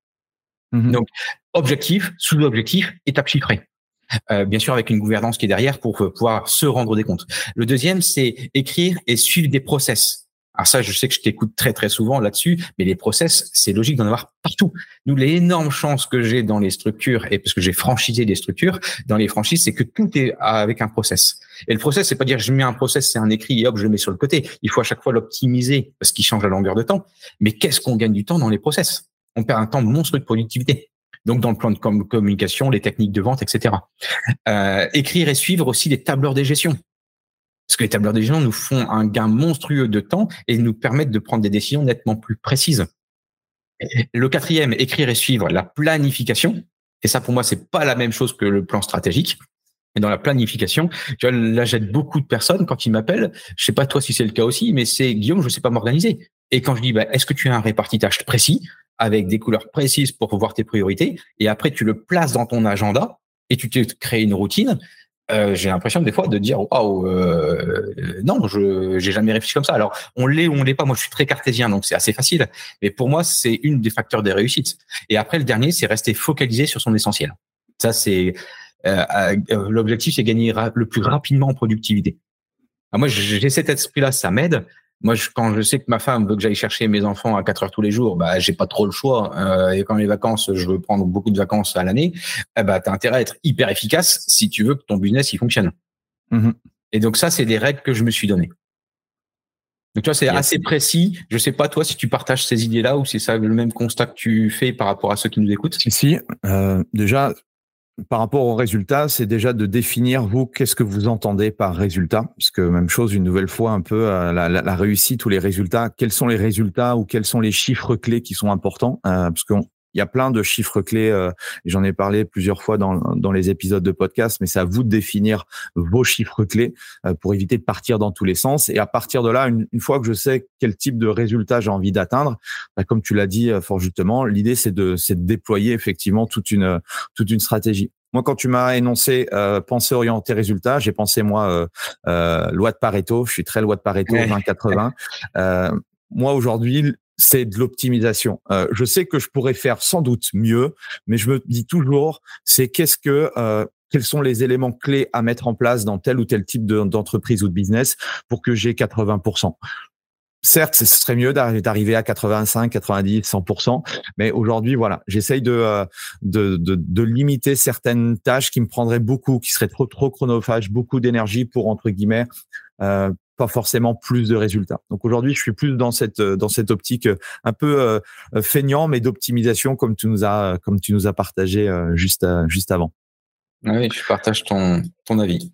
Mhm. Donc, objectif, sous-objectif, étape chiffrée. Euh, bien sûr, avec une gouvernance qui est derrière pour pouvoir se rendre des comptes. Le deuxième, c'est écrire et suivre des process. Alors ça, je sais que je t'écoute très très souvent là-dessus, mais les process, c'est logique d'en avoir partout. Nous, l'énorme chance que j'ai dans les structures, et parce que j'ai franchisé des structures, dans les franchises, c'est que tout est avec un process. Et le process, c'est pas dire je mets un process, c'est un écrit et hop, je le mets sur le côté. Il faut à chaque fois l'optimiser parce qu'il change à longueur de temps. Mais qu'est-ce qu'on gagne du temps dans les process? On perd un temps monstre de productivité. Donc dans le plan de communication, les techniques de vente, etc. Euh, écrire et suivre aussi les tableurs de gestion. Parce que les tableurs de gestion nous font un gain monstrueux de temps et nous permettent de prendre des décisions nettement plus précises. Le quatrième, écrire et suivre la planification. Et ça, pour moi, c'est pas la même chose que le plan stratégique. Et dans la planification, tu vois, là, j'aide beaucoup de personnes quand ils m'appellent. Je sais pas toi si c'est le cas aussi, mais c'est Guillaume, je sais pas m'organiser. Et quand je dis, bah, est-ce que tu as un répartitage précis avec des couleurs précises pour voir tes priorités? Et après tu le places dans ton agenda et tu te crées une routine euh, j'ai l'impression des fois de dire waouh euh, non je j'ai jamais réfléchi comme ça. Alors on l'est ou on l'est pas. Moi je suis très cartésien donc c'est assez facile. Mais pour moi c'est une des facteurs des réussites. Et après le dernier c'est rester focalisé sur son essentiel. Ça c'est euh, euh l'objectif c'est gagner le plus rapidement en productivité. Alors moi j'ai cet esprit là ça m'aide moi, je, quand je sais que ma femme veut que j'aille chercher mes enfants à 4 heures tous les jours, bah, j'ai pas trop le choix. Euh, et quand les vacances, je veux prendre beaucoup de vacances à l'année, eh bah, tu as intérêt à être hyper efficace si tu veux que ton business il fonctionne. Mmh et donc ça, c'est des règles que je me suis données. Donc tu vois, c'est assez précis. Je sais pas toi si tu partages ces idées-là ou si c'est ça le même constat que tu fais par rapport à ceux qui nous écoutent? Si, euh, déjà, par rapport au résultat, c'est déjà de définir vous qu'est-ce que vous entendez par résultat, parce que même chose une nouvelle fois un peu euh, la, réussite ou les résultats. Quels sont les résultats ou quels sont les chiffres clés qui sont importants euh, Parce qu'on il y a plein de chiffres clés, euh, j'en ai parlé plusieurs fois dans, dans les épisodes de podcast, mais c'est à vous de définir vos chiffres clés euh, pour éviter de partir dans tous les sens. Et à partir de là, une, une fois que je sais quel type de résultat j'ai envie d'atteindre, bah, comme tu l'as dit euh, fort justement, l'idée c'est de, de déployer effectivement toute une, toute une stratégie. Moi, quand tu m'as énoncé euh, penser orienter résultat, j'ai pensé moi euh, euh, loi de Pareto. Je suis très loi de Pareto 20-80. Moi aujourd'hui, c'est de l'optimisation. Euh, je sais que je pourrais faire sans doute mieux, mais je me dis toujours, c'est qu'est-ce que euh, quels sont les éléments clés à mettre en place dans tel ou tel type d'entreprise ou de business pour que j'ai 80%. Certes, ce serait mieux d'arriver à 85, 90, 100%, mais aujourd'hui, voilà, j'essaye de, euh, de, de, de, limiter certaines tâches qui me prendraient beaucoup, qui seraient trop, trop chronophages, beaucoup d'énergie pour, entre guillemets, euh, pas forcément plus de résultats. Donc aujourd'hui, je suis plus dans cette dans cette optique euh, un peu euh, feignant, mais d'optimisation comme tu nous as comme tu nous as partagé euh, juste juste avant. Oui, je partage ton ton avis.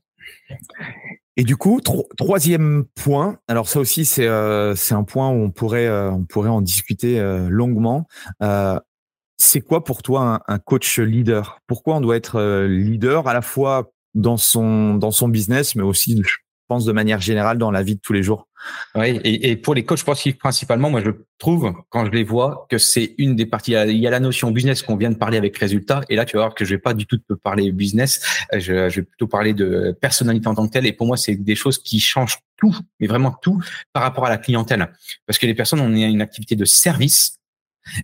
Et du coup, troisième point. Alors ça aussi, c'est c'est un point où on pourrait on pourrait en discuter longuement. c'est quoi pour toi un, un, coach leader? Pourquoi on doit être leader à la fois dans son dans son business, mais aussi de manière générale dans la vie de tous les jours. Et, pour les coachs sportifs principalement, moi je trouve quand je les vois que c'est une des parties. Il y a la notion business qu'on vient de parler avec résultat, et là tu vas voir que je vais pas du tout te parler business. Je, vais plutôt parler de personnalité en tant que telle. Et pour moi, c'est des choses qui changent tout, mais vraiment tout par rapport à la clientèle, parce que les personnes, on est une activité de service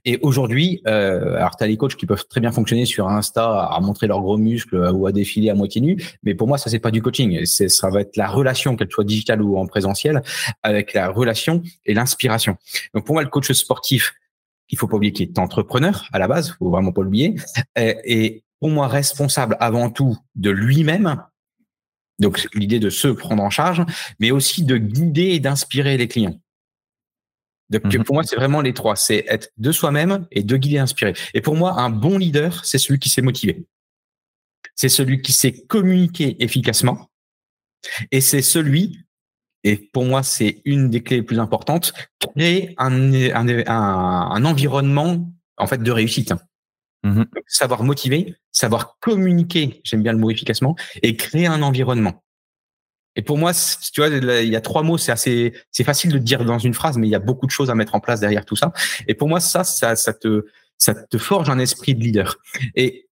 et aujourd'hui, euh, alors tu as les coachs qui peuvent très bien fonctionner sur Insta à montrer leurs gros muscles euh, ou à défiler à moitié nu, mais pour moi ça c'est pas du coaching, ça va être la relation qu'elle soit digitale ou en présentiel avec la relation et l'inspiration. Donc pour moi le coach sportif, il faut pas oublier qu'il est entrepreneur à la base, faut vraiment pas l'oublier et, et pour moi responsable avant tout de lui-même. Donc l'idée de se prendre en charge, mais aussi de guider et d'inspirer les clients. Donc mhm. pour moi, c'est vraiment les trois. C'est être de soi-même et de guider, inspirer. Et pour moi, un bon leader, c'est celui qui s'est motivé. C'est celui qui sait communiquer efficacement. Et c'est celui et pour moi, c'est une des clés les plus importantes, créer un, un, un, environnement en fait de réussite. Mmh savoir motiver, savoir communiquer, j'aime bien le mot efficacement, et créer un environnement. Et pour moi, tu vois, il y a trois mots, c'est assez, c'est facile de dire dans une phrase, mais il y a beaucoup de choses à mettre en place derrière tout ça. Et pour moi, ça, ça, ça te, ça te forge un esprit de leader. Et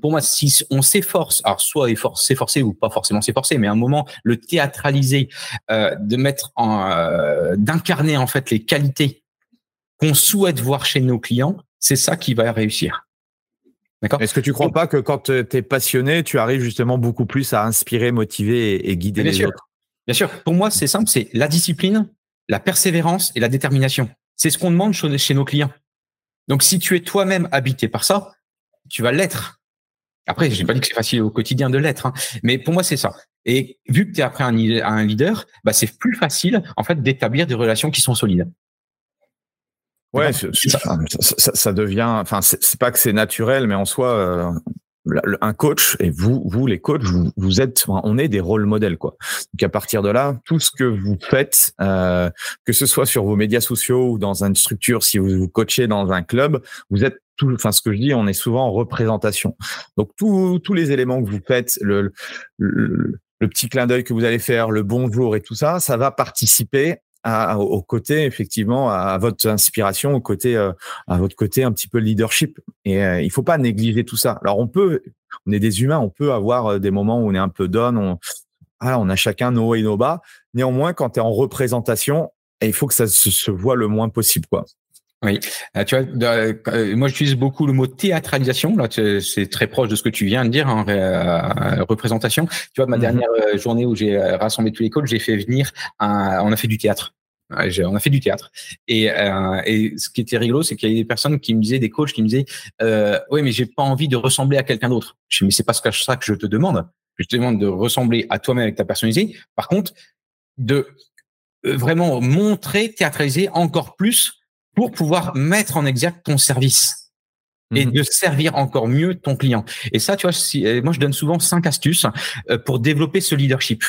pour moi, si on s'efforce, alors soit s'efforcer ou pas forcément s'efforcer, mais à un moment le théâtraliser, euh, de mettre en, euh, d'incarner en fait les qualités qu'on souhaite voir chez nos clients, c'est ça qui va réussir. D'accord. Est-ce que tu crois pas que quand tu es passionné, tu arrives justement beaucoup plus à inspirer, motiver et, guider les autres? Bien sûr. Pour moi, c'est simple, c'est la discipline, la persévérance et la détermination. C'est ce qu'on demande chez nos clients. Donc, si tu es toi-même habité par ça, tu vas l'être. Après, j'ai pas dit que c'est facile au quotidien de l'être, hein, mais pour moi, c'est ça. Et vu que tu es après un, un leader, bah, c'est plus facile, en fait, d'établir des relations qui sont solides. Ouais, ça, ça, ça, devient. Enfin, c'est pas que c'est naturel, mais en soi, euh, un coach et vous, vous les coachs, vous, êtes, on est des rôles modèles quoi. Donc à partir de là, tout ce que vous faites, euh, que ce soit sur vos médias sociaux ou dans une structure, si vous vous coachez dans un club, vous êtes tout, enfin ce que je dis, on est souvent en représentation. Donc tous tous les éléments que vous faites, le, le, le petit clin d'œil que vous allez faire, le bonjour et tout ça, ça va participer au côté effectivement à votre inspiration, au côté euh, à votre côté un petit peu leadership. Et euh, il faut pas négliger tout ça. Alors on peut, on est des humains, on peut avoir euh, des moments où on est un peu down, on a chacun nos hauts et nos bas. Néanmoins, quand tu es en représentation, il faut que ça se, se voit le moins possible, quoi. Oui, tu vois, moi j'utilise beaucoup le mot théâtralisation. Là, c'est très proche de ce que tu viens de dire, en hein, représentation. Tu vois, ma mmh dernière journée où j'ai rassemblé tous les coachs, j'ai fait venir, un, on a fait du théâtre on a fait du théâtre. Et, euh, et ce qui était rigolo, c'est qu'il y a des personnes qui me disaient, des coachs qui me disaient, euh, oui, mais j'ai pas envie de ressembler à quelqu'un d'autre. Je dis, mais c'est pas ça que je te demande. Je te demande de ressembler à toi-même avec ta personnalité. Par contre, de euh, vraiment montrer, théâtraliser encore plus pour pouvoir mettre en exergue ton service et mmh de servir encore mieux ton client. Et ça, tu vois, si, moi, je donne souvent cinq astuces euh, pour développer ce leadership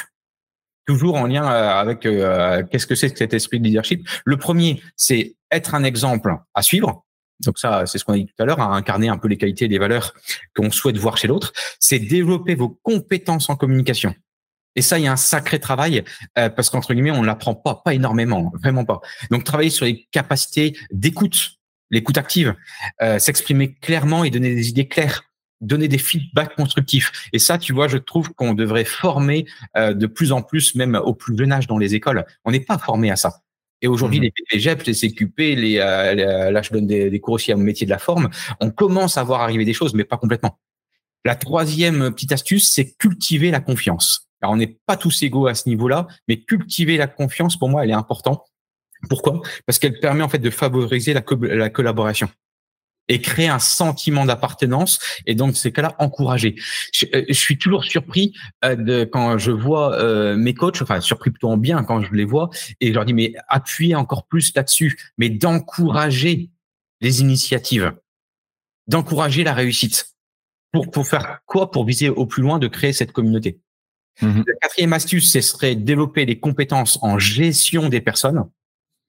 toujours en lien euh, avec euh, qu'est-ce que c'est que cet esprit de leadership? Le premier, c'est être un exemple à suivre. Donc ça, c'est ce qu'on a dit tout à l'heure, à incarner un peu les qualités et les valeurs qu'on souhaite voir chez l'autre. C'est développer vos compétences en communication. Et ça, il y a un sacré travail euh, parce qu'entre guillemets, on ne l'apprend pas, pas énormément, vraiment pas. Donc travailler sur les capacités d'écoute, l'écoute active, s'exprimer clairement et donner des idées claires donner des feedbacks constructifs. Et ça, tu vois, je trouve qu'on devrait former euh, de plus en plus, même au plus jeune âge dans les écoles. On n'est pas formé à ça. Et aujourd'hui, mmh les PPGEP, les CQP, les, euh, là, je donne des, des cours aussi au métier de la forme. On commence à voir arriver des choses, mais pas complètement. La troisième petite astuce, c'est cultiver la confiance. Alors, on n'est pas tous égaux à ce niveau-là, mais cultiver la confiance, pour moi, elle est importante. Pourquoi? Parce qu'elle permet en fait de favoriser la, la collaboration et créer un sentiment d'appartenance et donc ces cas-là encourager. Je, euh, suis toujours surpris euh, quand je vois euh, mes coachs, enfin surpris plutôt en bien quand je les vois et je leur dis mais appuyez encore plus là-dessus, mais d'encourager les initiatives, d'encourager la réussite. Pour pour faire quoi? Pour viser au plus loin de créer cette communauté. Mmh la quatrième astuce, ce serait développer les compétences en gestion des personnes.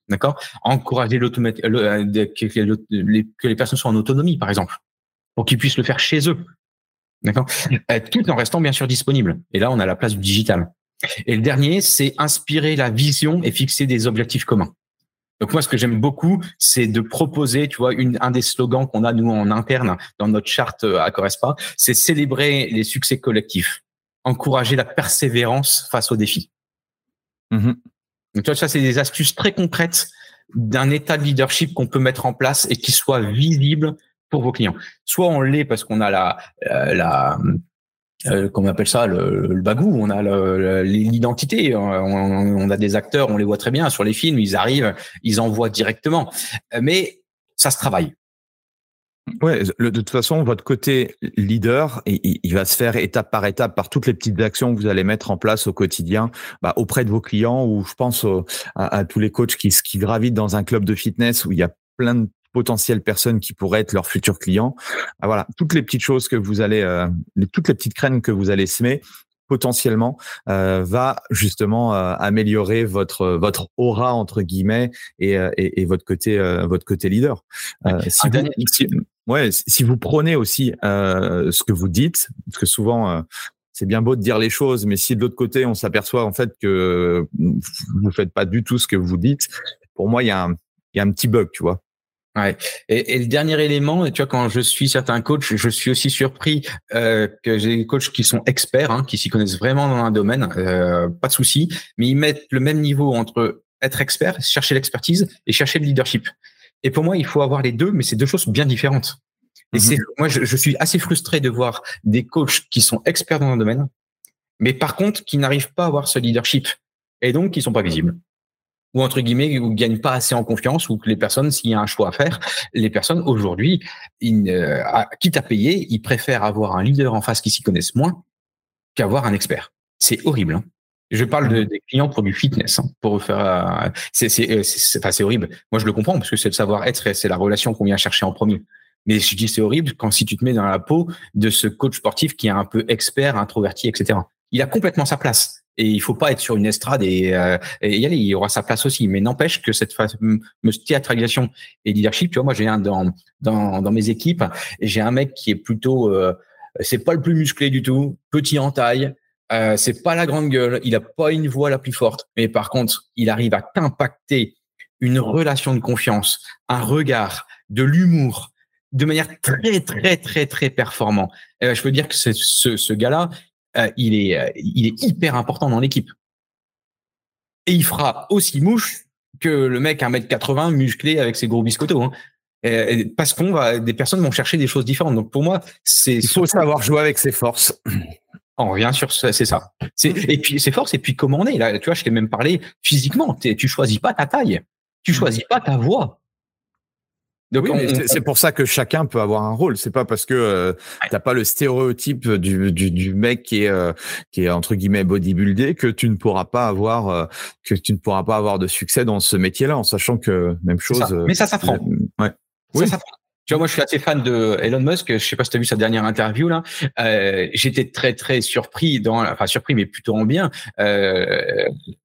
D'accord? Encourager l'automatique, euh, que, les personnes soient en autonomie, par exemple, pour qu'ils puissent le faire chez eux. D'accord? Euh, Tout en restant bien sûr disponible. Et là, on a la place du digital. Et le dernier, c'est inspirer la vision et fixer des objectifs communs. Donc moi, ce que j'aime beaucoup, c'est de proposer, tu vois, une, un des slogans qu'on a nous en interne dans notre charte euh, à Correspa, c'est célébrer les succès collectifs, encourager la persévérance face aux défis. Mmh donc, tu vois, ça, c'est des astuces très concrètes d'un état de leadership qu'on peut mettre en place et qui soit visible pour vos clients. Soit on l'est parce qu'on a la, euh, la euh, comment on appelle ça, le, le bagou, on a l'identité, on, on, a des acteurs, on les voit très bien sur les films, ils arrivent, ils envoient directement. Mais ça se travaille. Ouais, de toute façon, votre côté leader, il, il, va se faire étape par étape par toutes les petites actions que vous allez mettre en place au quotidien bah, auprès de vos clients ou je pense à, tous les coachs qui, qui gravitent dans un club de fitness où il y a plein de potentielles personnes qui pourraient être leurs futurs clients. Bah, voilà, toutes les petites choses que vous allez, euh, toutes les petites graines que vous allez semer, potentiellement va justement améliorer votre votre aura entre guillemets et, et, et votre côté votre côté leader. si, vous, si, ouais, si vous prenez aussi ce que vous dites, parce que souvent c'est bien beau de dire les choses, mais si de l'autre côté on s'aperçoit en fait que vous faites pas du tout ce que vous dites, pour moi il y a un, y a un petit bug, tu vois. Ouais. Et, et, le dernier élément, tu vois, quand je suis certains coachs, je suis aussi surpris euh, que j'ai des coachs qui sont experts, hein, qui s'y connaissent vraiment dans un domaine, euh, pas de souci, mais ils mettent le même niveau entre être expert, chercher l'expertise et chercher le leadership. Et pour moi, il faut avoir les deux, mais c'est deux choses bien différentes. Et c'est, mhm. moi, je, je, suis assez frustré de voir des coachs qui sont experts dans un domaine, mais par contre, qui n'arrivent pas à avoir ce leadership et donc qui sont pas visibles. Ou entre guillemets, ou gagnent pas assez en confiance, ou que les personnes, s'il y a un choix à faire, les personnes aujourd'hui, euh, quitte à payer, ils préfèrent avoir un leader en face qui s'y connaissent moins qu'avoir un expert. C'est horrible. Hein. Je parle de, des clients pour du fitness, hein, pour faire. Euh, c'est, c'est, c'est, enfin, c'est horrible. Moi, je le comprends parce que c'est le savoir-être et c'est la relation qu'on vient chercher en premier. Mais je dis c'est horrible quand si tu te mets dans la peau de ce coach sportif qui est un peu expert, introverti, etc. Il a complètement sa place. Et il faut pas être sur une estrade et, euh, et y aller. Il y aura sa place aussi. Mais n'empêche que cette théâtralisation et leadership, tu vois, moi j'ai un dans, dans, dans mes équipes, j'ai un mec qui est plutôt, euh, c'est pas le plus musclé du tout, petit en taille, euh, c'est pas la grande gueule, il a pas une voix la plus forte, mais par contre, il arrive à t'impacter une relation de confiance, un regard, de l'humour, de manière très très très très performant. Euh, je peux dire que ce, ce gars-là, euh, il est euh, il est hyper important dans l'équipe. Et il fera aussi mouche que le mec 1m80 musclé avec ses gros biscottos. Hein. parce qu'on va, des personnes vont chercher des choses différentes. Donc pour moi, c'est. Il faut savoir jouer avec ses forces. On revient sur ça, c'est ça. C'est, et puis ses forces, et puis comment on est? Là, tu vois, je t'ai même parlé physiquement. Tu choisis pas ta taille. Tu choisis pas ta voix c'est pour ça que chacun peut avoir un rôle. C'est pas parce que euh, t'as pas le stéréotype du, du, du mec qui est euh, qui est entre guillemets bodybuildé que tu ne pourras pas avoir euh, que tu ne pourras pas avoir de succès dans ce métier-là, en sachant que même chose. Mais ça s'apprend. ouais. oui. Ça tu vois, moi, je suis assez fan de Elon Musk. Je sais pas si tu as vu sa dernière interview là. J'étais très très surpris dans, enfin surpris, mais plutôt en bien.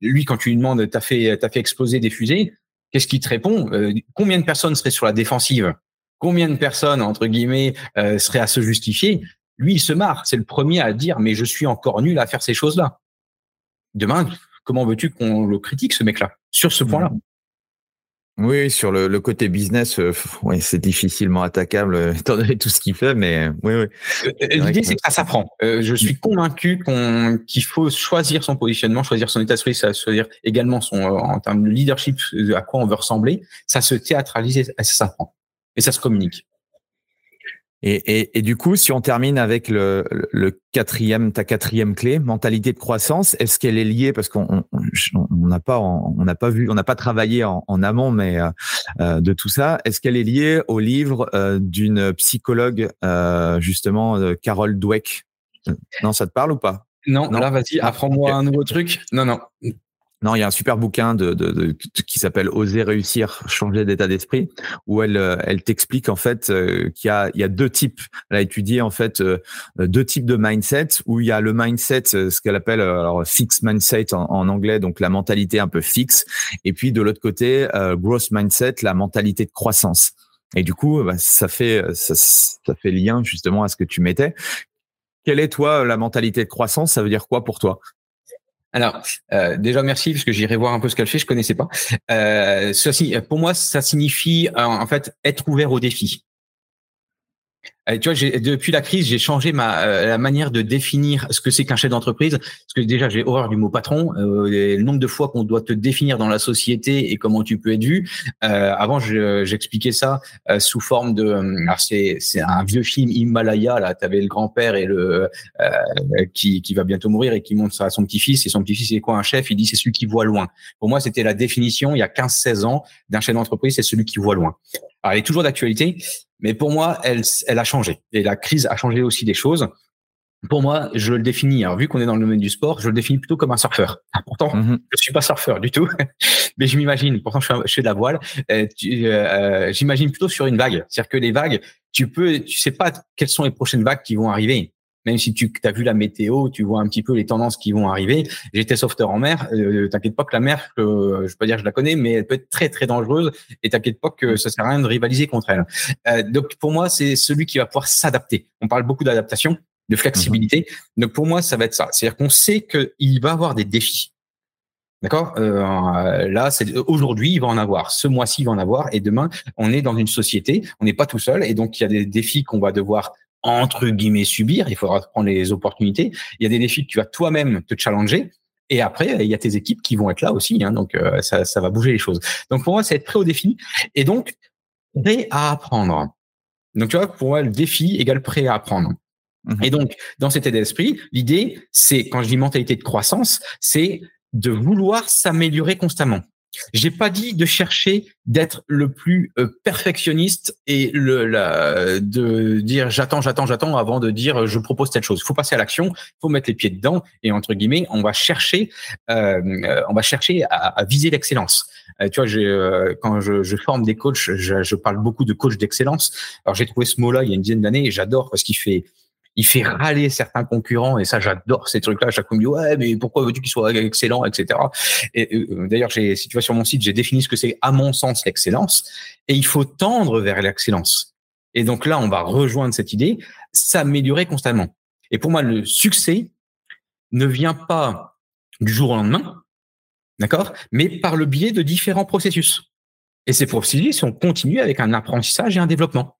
lui, quand tu lui demandes, t'as fait t'as fait exploser des fusées Qu'est-ce qui te répond? Euh, Combien de personnes seraient sur la défensive? Combien de personnes, entre guillemets, euh, seraient à se justifier? Lui, il se marre. C'est le premier à dire, mais je suis encore nul à faire ces choses-là. Demain, comment veux-tu qu'on le critique, ce mec-là, sur ce point-là? Oui, sur le, le côté business, euh, ouais, c'est difficilement attaquable euh, étant donné tout ce qu'il fait, mais oui, oui. Euh, l'idée, c'est que ça s'apprend. je suis convaincu qu'on qu'il faut choisir son positionnement, choisir son état d'esprit, choisir également son en termes de leadership, à quoi on veut ressembler. Ça se théâtralise, ça s'apprend et ça se communique. Et, et, et, du coup, si on termine avec le, le, quatrième, ta quatrième clé, mentalité de croissance, est-ce qu'elle est liée parce qu'on on n'a pas on n'a pas vu, on n'a pas travaillé en, en amont, mais euh, euh, de tout ça, est-ce qu'elle est liée au livre euh, d'une psychologue euh, justement, Carole Dweck? Non, ça te parle ou pas? Non, non, là, vas-y, apprends-moi un nouveau truc. Non, non. Non, il y a un super bouquin de, de, de qui s'appelle Oser réussir, changer d'état d'esprit, où elle, euh, elle t'explique en fait euh, qu'il y a, il y a deux types. Elle a étudié en fait euh, deux types de mindset, où il y a le mindset, ce qu'elle appelle alors fixed mindset en, anglais, donc la mentalité un peu fixe, et puis de l'autre côté, growth mindset, la mentalité de croissance. Et du coup, bah, ça fait ça, ça fait lien justement à ce que tu mettais. Quelle est toi la mentalité de croissance? Ça veut dire quoi pour toi? Alors, euh, déjà merci parce que j'irai voir un peu ce qu'elle fait, je connaissais pas. Euh, ceci, pour moi, ça signifie en fait être ouvert aux défis. Euh, tu vois, depuis la crise, j'ai changé ma euh, la manière de définir ce que c'est qu'un chef d'entreprise. Parce que déjà, j'ai horreur du mot patron. Euh, le nombre de fois qu'on doit te définir dans la société et comment tu peux être vu. Euh, avant, j'expliquais ça sous forme de. c'est c'est un vieux film Himalaya. Là, tu avais le grand-père et le qui qui va bientôt mourir et qui montre ça à son petit-fils. Et son petit-fils, c'est quoi un chef? Il dit c'est celui qui voit loin. Pour moi, c'était la définition il y a 15-16 ans d'un chef d'entreprise, c'est celui qui voit loin. Alors, elle est toujours d'actualité, mais pour moi, elle, elle a changé. Et la crise a changé aussi des choses. Pour moi, je le définis, alors vu qu'on est dans le domaine du sport, je le définis plutôt comme un surfeur. Ah, pourtant, mm-hmm. je suis pas surfeur du tout, mais je m'imagine, pourtant je fais, de la voile, euh, euh, j'imagine plutôt sur une vague. C'est-à-dire que les vagues, tu peux, tu sais pas quelles sont les prochaines vagues qui vont arriver. Même si tu as vu la météo, tu vois un petit peu les tendances qui vont arriver. J'étais sauveteur en mer. Euh, t'inquiète pas que la mer, euh, je peux pas dire que je la connais, mais elle peut être très très dangereuse. Et t'inquiète pas que ça sert à rien de rivaliser contre elle. Euh, donc pour moi, c'est celui qui va pouvoir s'adapter. On parle beaucoup d'adaptation, de flexibilité. Mhm. Donc pour moi, ça va être ça. C'est-à-dire qu'on sait qu'il va avoir des défis. D'accord? Euh, Là, c'est aujourd'hui, il va en avoir. Ce mois-ci, il va en avoir. Et demain, on est dans une société. On n'est pas tout seul. Et donc, il y a des défis qu'on va devoir entre guillemets subir. Il faudra prendre les opportunités. Il y a des défis que tu vas toi-même te challenger. Et après, il y a tes équipes qui vont être là aussi. Hein, donc, euh, ça, ça va bouger les choses. Donc, pour moi, c'est être prêt au défi. Et donc, prêt à apprendre. Donc, tu vois, pour moi, le défi égale prêt à apprendre. Mhm. Et donc, dans cet état d'esprit, l'idée, c'est, quand je dis mentalité de croissance, c'est de vouloir s'améliorer constamment. J'ai pas dit de chercher d'être le plus euh, perfectionniste et le la, de dire j'attends, j'attends, j'attends avant de dire je propose telle chose. Il faut passer à l'action, il faut mettre les pieds dedans et entre guillemets on va chercher, euh, on va chercher à, à viser l'excellence. Euh, tu vois, euh, quand je, je, forme des coachs, je, je parle beaucoup de coach d'excellence. Alors j'ai trouvé ce mot-là il y a une dizaine d'années et j'adore parce qu'il fait il fait râler certains concurrents et ça j'adore ces trucs là chaque fois me dit ouais mais pourquoi veux-tu qu'il soit excellent etc et euh, d'ailleurs j'ai si tu vas sur mon site j'ai défini ce que c'est à mon sens l'excellence. Et il faut tendre vers l'excellence. Et donc là on va rejoindre cette idée s'améliorer constamment. Et pour moi le succès ne vient pas du jour au lendemain d'accord mais par le biais de différents processus. Et ces processus on continue avec un apprentissage et un développement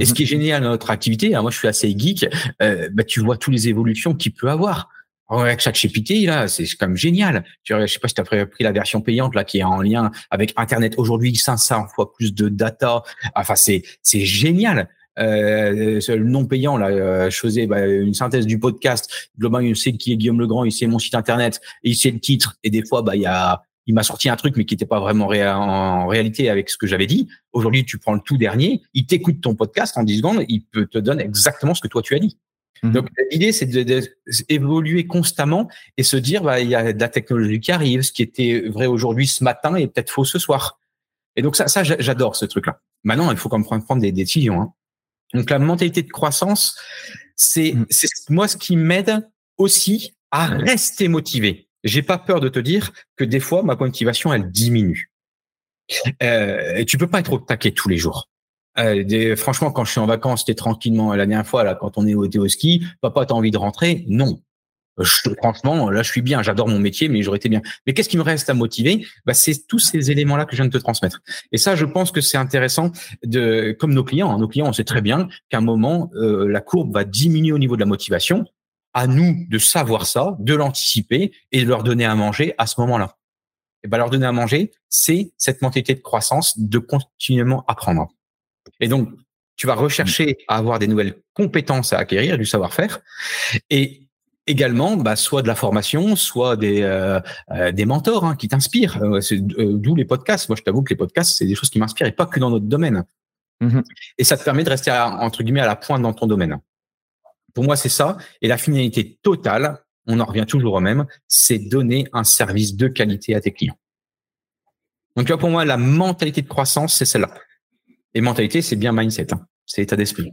et ce mhm. qui est génial dans notre activité, hein, moi je suis assez geek, euh, bah, tu vois toutes les évolutions qu'il peut avoir. avec ChatGPT, là, c'est quand même génial. Tu, je sais pas si tu as pris la version payante là qui est en lien avec Internet. Aujourd'hui, 500 fois plus de data. Enfin, c'est c'est génial. Euh, le non payant là, euh, je faisais bah, une synthèse du podcast. Globalement, il sait qui est Guillaume Legrand, il sait mon site internet, et il sait le titre. Et des fois, bah il y a il m'a sorti un truc mais qui n'était pas vraiment en réalité avec ce que j'avais dit. Aujourd'hui, tu prends le tout dernier, il t'écoute ton podcast en 10 secondes, il peut te donner exactement ce que toi tu as dit. Mhm. Donc l'idée c'est d'évoluer constamment et se dire bah il y a de la technologie qui arrive, ce qui était vrai aujourd'hui ce matin est peut-être faux ce soir. Et donc ça ça j'adore ce truc là. Maintenant, il faut quand même prendre des décisions. Hein. Donc la mentalité de croissance, c'est mhm. c'est moi ce qui m'aide aussi à rester motivé j'ai pas peur de te dire que des fois ma motivation elle diminue. Euh, et tu peux pas être au taquet tous les jours. Euh, franchement, quand je suis en vacances, t'es tranquillement. La dernière fois, là, quand on est au, au ski, papa, t'as envie de rentrer? Non. Franchement, là, je suis bien. J'adore mon métier, mais j'aurais été bien. Mais qu'est-ce qui me reste à motiver? Bah, c'est tous ces éléments-là que je viens de te transmettre. Et ça, je pense que c'est intéressant de, comme nos clients. Hein, nos clients, on sait très bien qu'à un moment, euh, la courbe va diminuer au niveau de la motivation à nous de savoir ça, de l'anticiper et de leur donner à manger à ce moment-là. Et ben leur donner à manger, c'est cette mentalité de croissance, de continuellement apprendre. Et donc, tu vas rechercher à avoir des nouvelles compétences à acquérir, du savoir-faire, et également, bah, soit de la formation, soit des euh, euh, des mentors hein, qui t'inspirent. Euh, d'où les podcasts. Moi, je t'avoue que les podcasts, c'est des choses qui m'inspirent et pas que dans notre domaine. Mmh et ça te permet de rester entre guillemets à la pointe dans ton domaine. Pour moi, c'est ça. Et la finalité totale, on en revient toujours au même, c'est donner un service de qualité à tes clients. Donc là, pour moi, la mentalité de croissance, c'est celle-là. Et mentalité, c'est bien mindset, hein. c'est état d'esprit.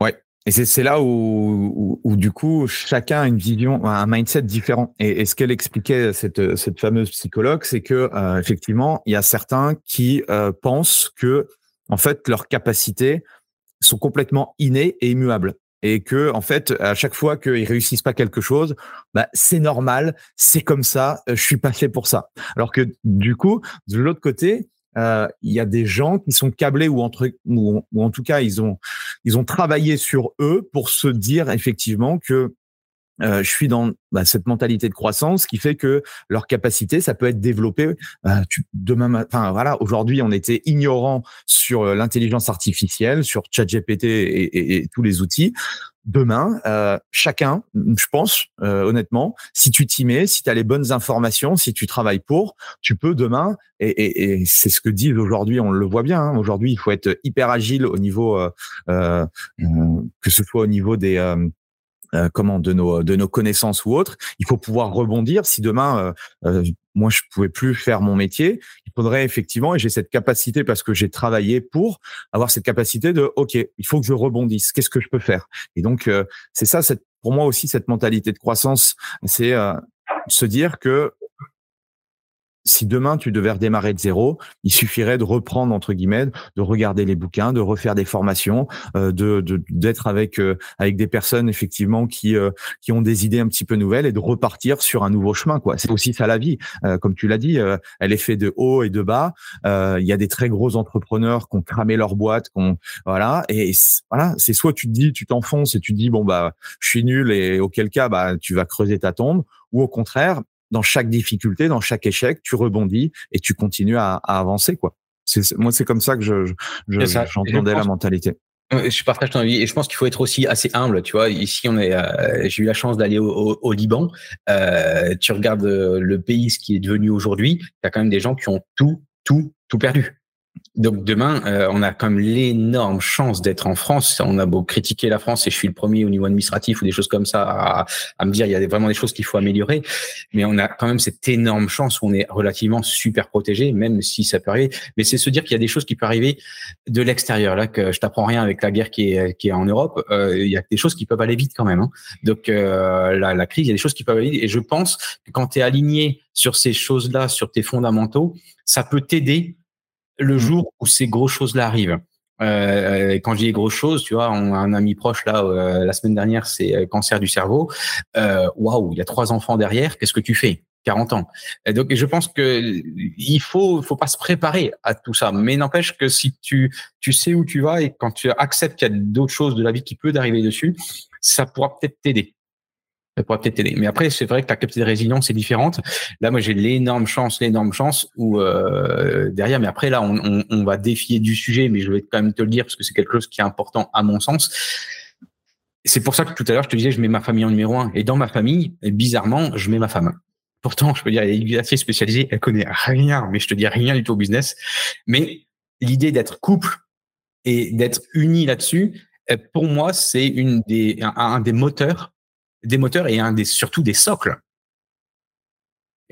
Ouais. Et c'est là où, où, du coup, chacun a une vision, un mindset différent. Et, ce qu'elle expliquait, cette, cette fameuse psychologue, c'est que euh, effectivement, il y a certains qui euh, pensent que, en fait, leurs capacités sont complètement innées et immuables et que en fait à chaque fois qu'ils réussissent pas quelque chose, bah c'est normal, c'est comme ça, euh, je suis pas fait pour ça. Alors que du coup de l'autre côté, euh, il y a des gens qui sont câblés ou, entre, ou, ou en tout cas ils ont ils ont travaillé sur eux pour se dire effectivement que euh, je suis dans bah, cette mentalité de croissance qui fait que leur capacité, ça peut être développé euh, tu, demain. Enfin voilà, aujourd'hui, on était ignorant sur euh, l'intelligence artificielle, sur ChatGPT et, et, et, tous les outils. Demain, euh, chacun, je pense honnêtement, si tu t'y mets, si tu as les bonnes informations, si tu travailles pour, tu peux demain. Et, et c'est ce que disent aujourd'hui, on le voit bien. Hein, aujourd'hui, il faut être hyper agile au niveau, que ce soit au niveau des euh, comment de nos de nos connaissances ou autres. Il faut pouvoir rebondir. Si demain, euh, euh, moi, je pouvais plus faire mon métier, il faudrait effectivement, et j'ai cette capacité parce que j'ai travaillé pour avoir cette capacité de, ok, il faut que je rebondisse. Qu'est-ce que je peux faire? Et donc, c'est ça cette pour moi aussi, cette mentalité de croissance, c'est se dire que si demain tu devais redémarrer de zéro, il suffirait de reprendre entre guillemets, de regarder les bouquins, de refaire des formations, euh, de d'être avec euh, avec des personnes effectivement qui euh, qui ont des idées un petit peu nouvelles et de repartir sur un nouveau chemin quoi. C'est aussi ça la vie, comme tu l'as dit, elle est faite de haut et de bas. Il y a des très gros entrepreneurs qui ont cramé leur boîte, qu'on voilà et voilà, c'est soit tu te dis tu t'enfonces et tu te dis bon bah je suis nul et auquel cas bah tu vas creuser ta tombe ou au contraire dans chaque difficulté, dans chaque échec, tu rebondis et tu continues à, avancer, quoi. C'est, moi, c'est comme ça que je, j'entendais la mentalité. Je partage ton avis et je pense qu'il faut être aussi assez humble. Tu vois, ici, on est. Euh, j'ai eu la chance d'aller au, Liban. Euh, tu regardes le pays, ce qui est devenu aujourd'hui. Tu as quand même des gens qui ont tout, tout, tout perdu. Donc demain, euh, on a comme l'énorme chance d'être en France. On a beau critiquer la France, et je suis le premier au niveau administratif ou des choses comme ça à, me dire il y a vraiment des choses qu'il faut améliorer, mais on a quand même cette énorme chance où on est relativement super protégé, même si ça peut arriver. Mais c'est se dire qu'il y a des choses qui peuvent arriver de l'extérieur. Là, que je t'apprends rien avec la guerre qui est qui est en Europe, euh, il y a des choses qui peuvent aller vite quand même. Hein. Donc euh, la, la crise, il y a des choses qui peuvent aller vite. Et je pense que quand tu es aligné sur ces choses-là, sur tes fondamentaux, ça peut t'aider le mmh. jour où ces grosses choses-là arrivent. Euh, quand je dis grosses choses, tu vois, on a un ami proche là, euh, la semaine dernière, c'est euh, cancer du cerveau. Euh, waouh, il y a trois enfants derrière. Qu'est-ce que tu fais? 40 ans. Et donc, je pense que il faut, faut pas se préparer à tout ça. Mais n'empêche que si tu, tu sais où tu vas et quand tu acceptes qu'il y a d'autres choses de la vie qui peuvent arriver dessus, ça pourra peut-être t'aider ça pourrait peut-être. Mais après, c'est vrai que ta capacité de résilience est différente. Là, moi, j'ai l'énorme chance, l'énorme chance où euh, derrière, mais après, là, on, on, on, va défier du sujet, mais je vais quand même te le dire parce que c'est quelque chose qui est important à mon sens. C'est pour ça que tout à l'heure, je te disais, je mets ma famille en numéro un. Et dans ma famille, bizarrement, je mets ma femme. Pourtant, je peux dire, elle est assez spécialisée, elle connaît rien, mais je te dis rien du tout au business. Mais l'idée d'être couple et d'être uni là-dessus, pour moi, c'est une des, un des moteurs des moteurs et un des, surtout des socles.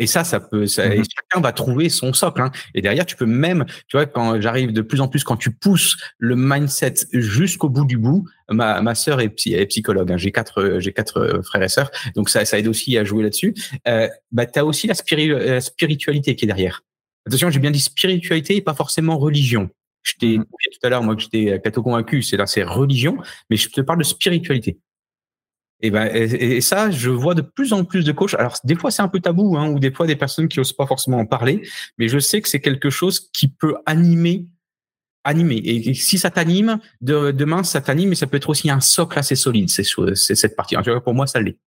Et ça, ça peut, ça, mmh chacun va trouver son socle. Hein. Et derrière, tu peux même, tu vois, quand j'arrive de plus en plus, quand tu pousses le mindset jusqu'au bout du bout, ma, ma sœur est, psychologue. Hein. J'ai quatre, j'ai quatre euh, frères et sœurs, donc ça, ça aide aussi à jouer là-dessus. Euh, bah, as aussi la, spiritualité qui est derrière. Attention, j'ai bien dit spiritualité et pas forcément religion. Je t'ai mmh tout à l'heure, moi, que j'étais catho convaincu, c'est là, c'est religion, mais je te parle de spiritualité. Et, ben, et, ça, je vois de plus en plus de coachs. Alors, des fois, c'est un peu tabou, hein, ou des fois, des personnes qui osent pas forcément en parler, mais je sais que c'est quelque chose qui peut animer, animer. Et, si ça t'anime, de, demain, ça t'anime, mais ça peut être aussi un socle assez solide. C'est, c'est cette partie. En tout cas, pour moi, ça l'est.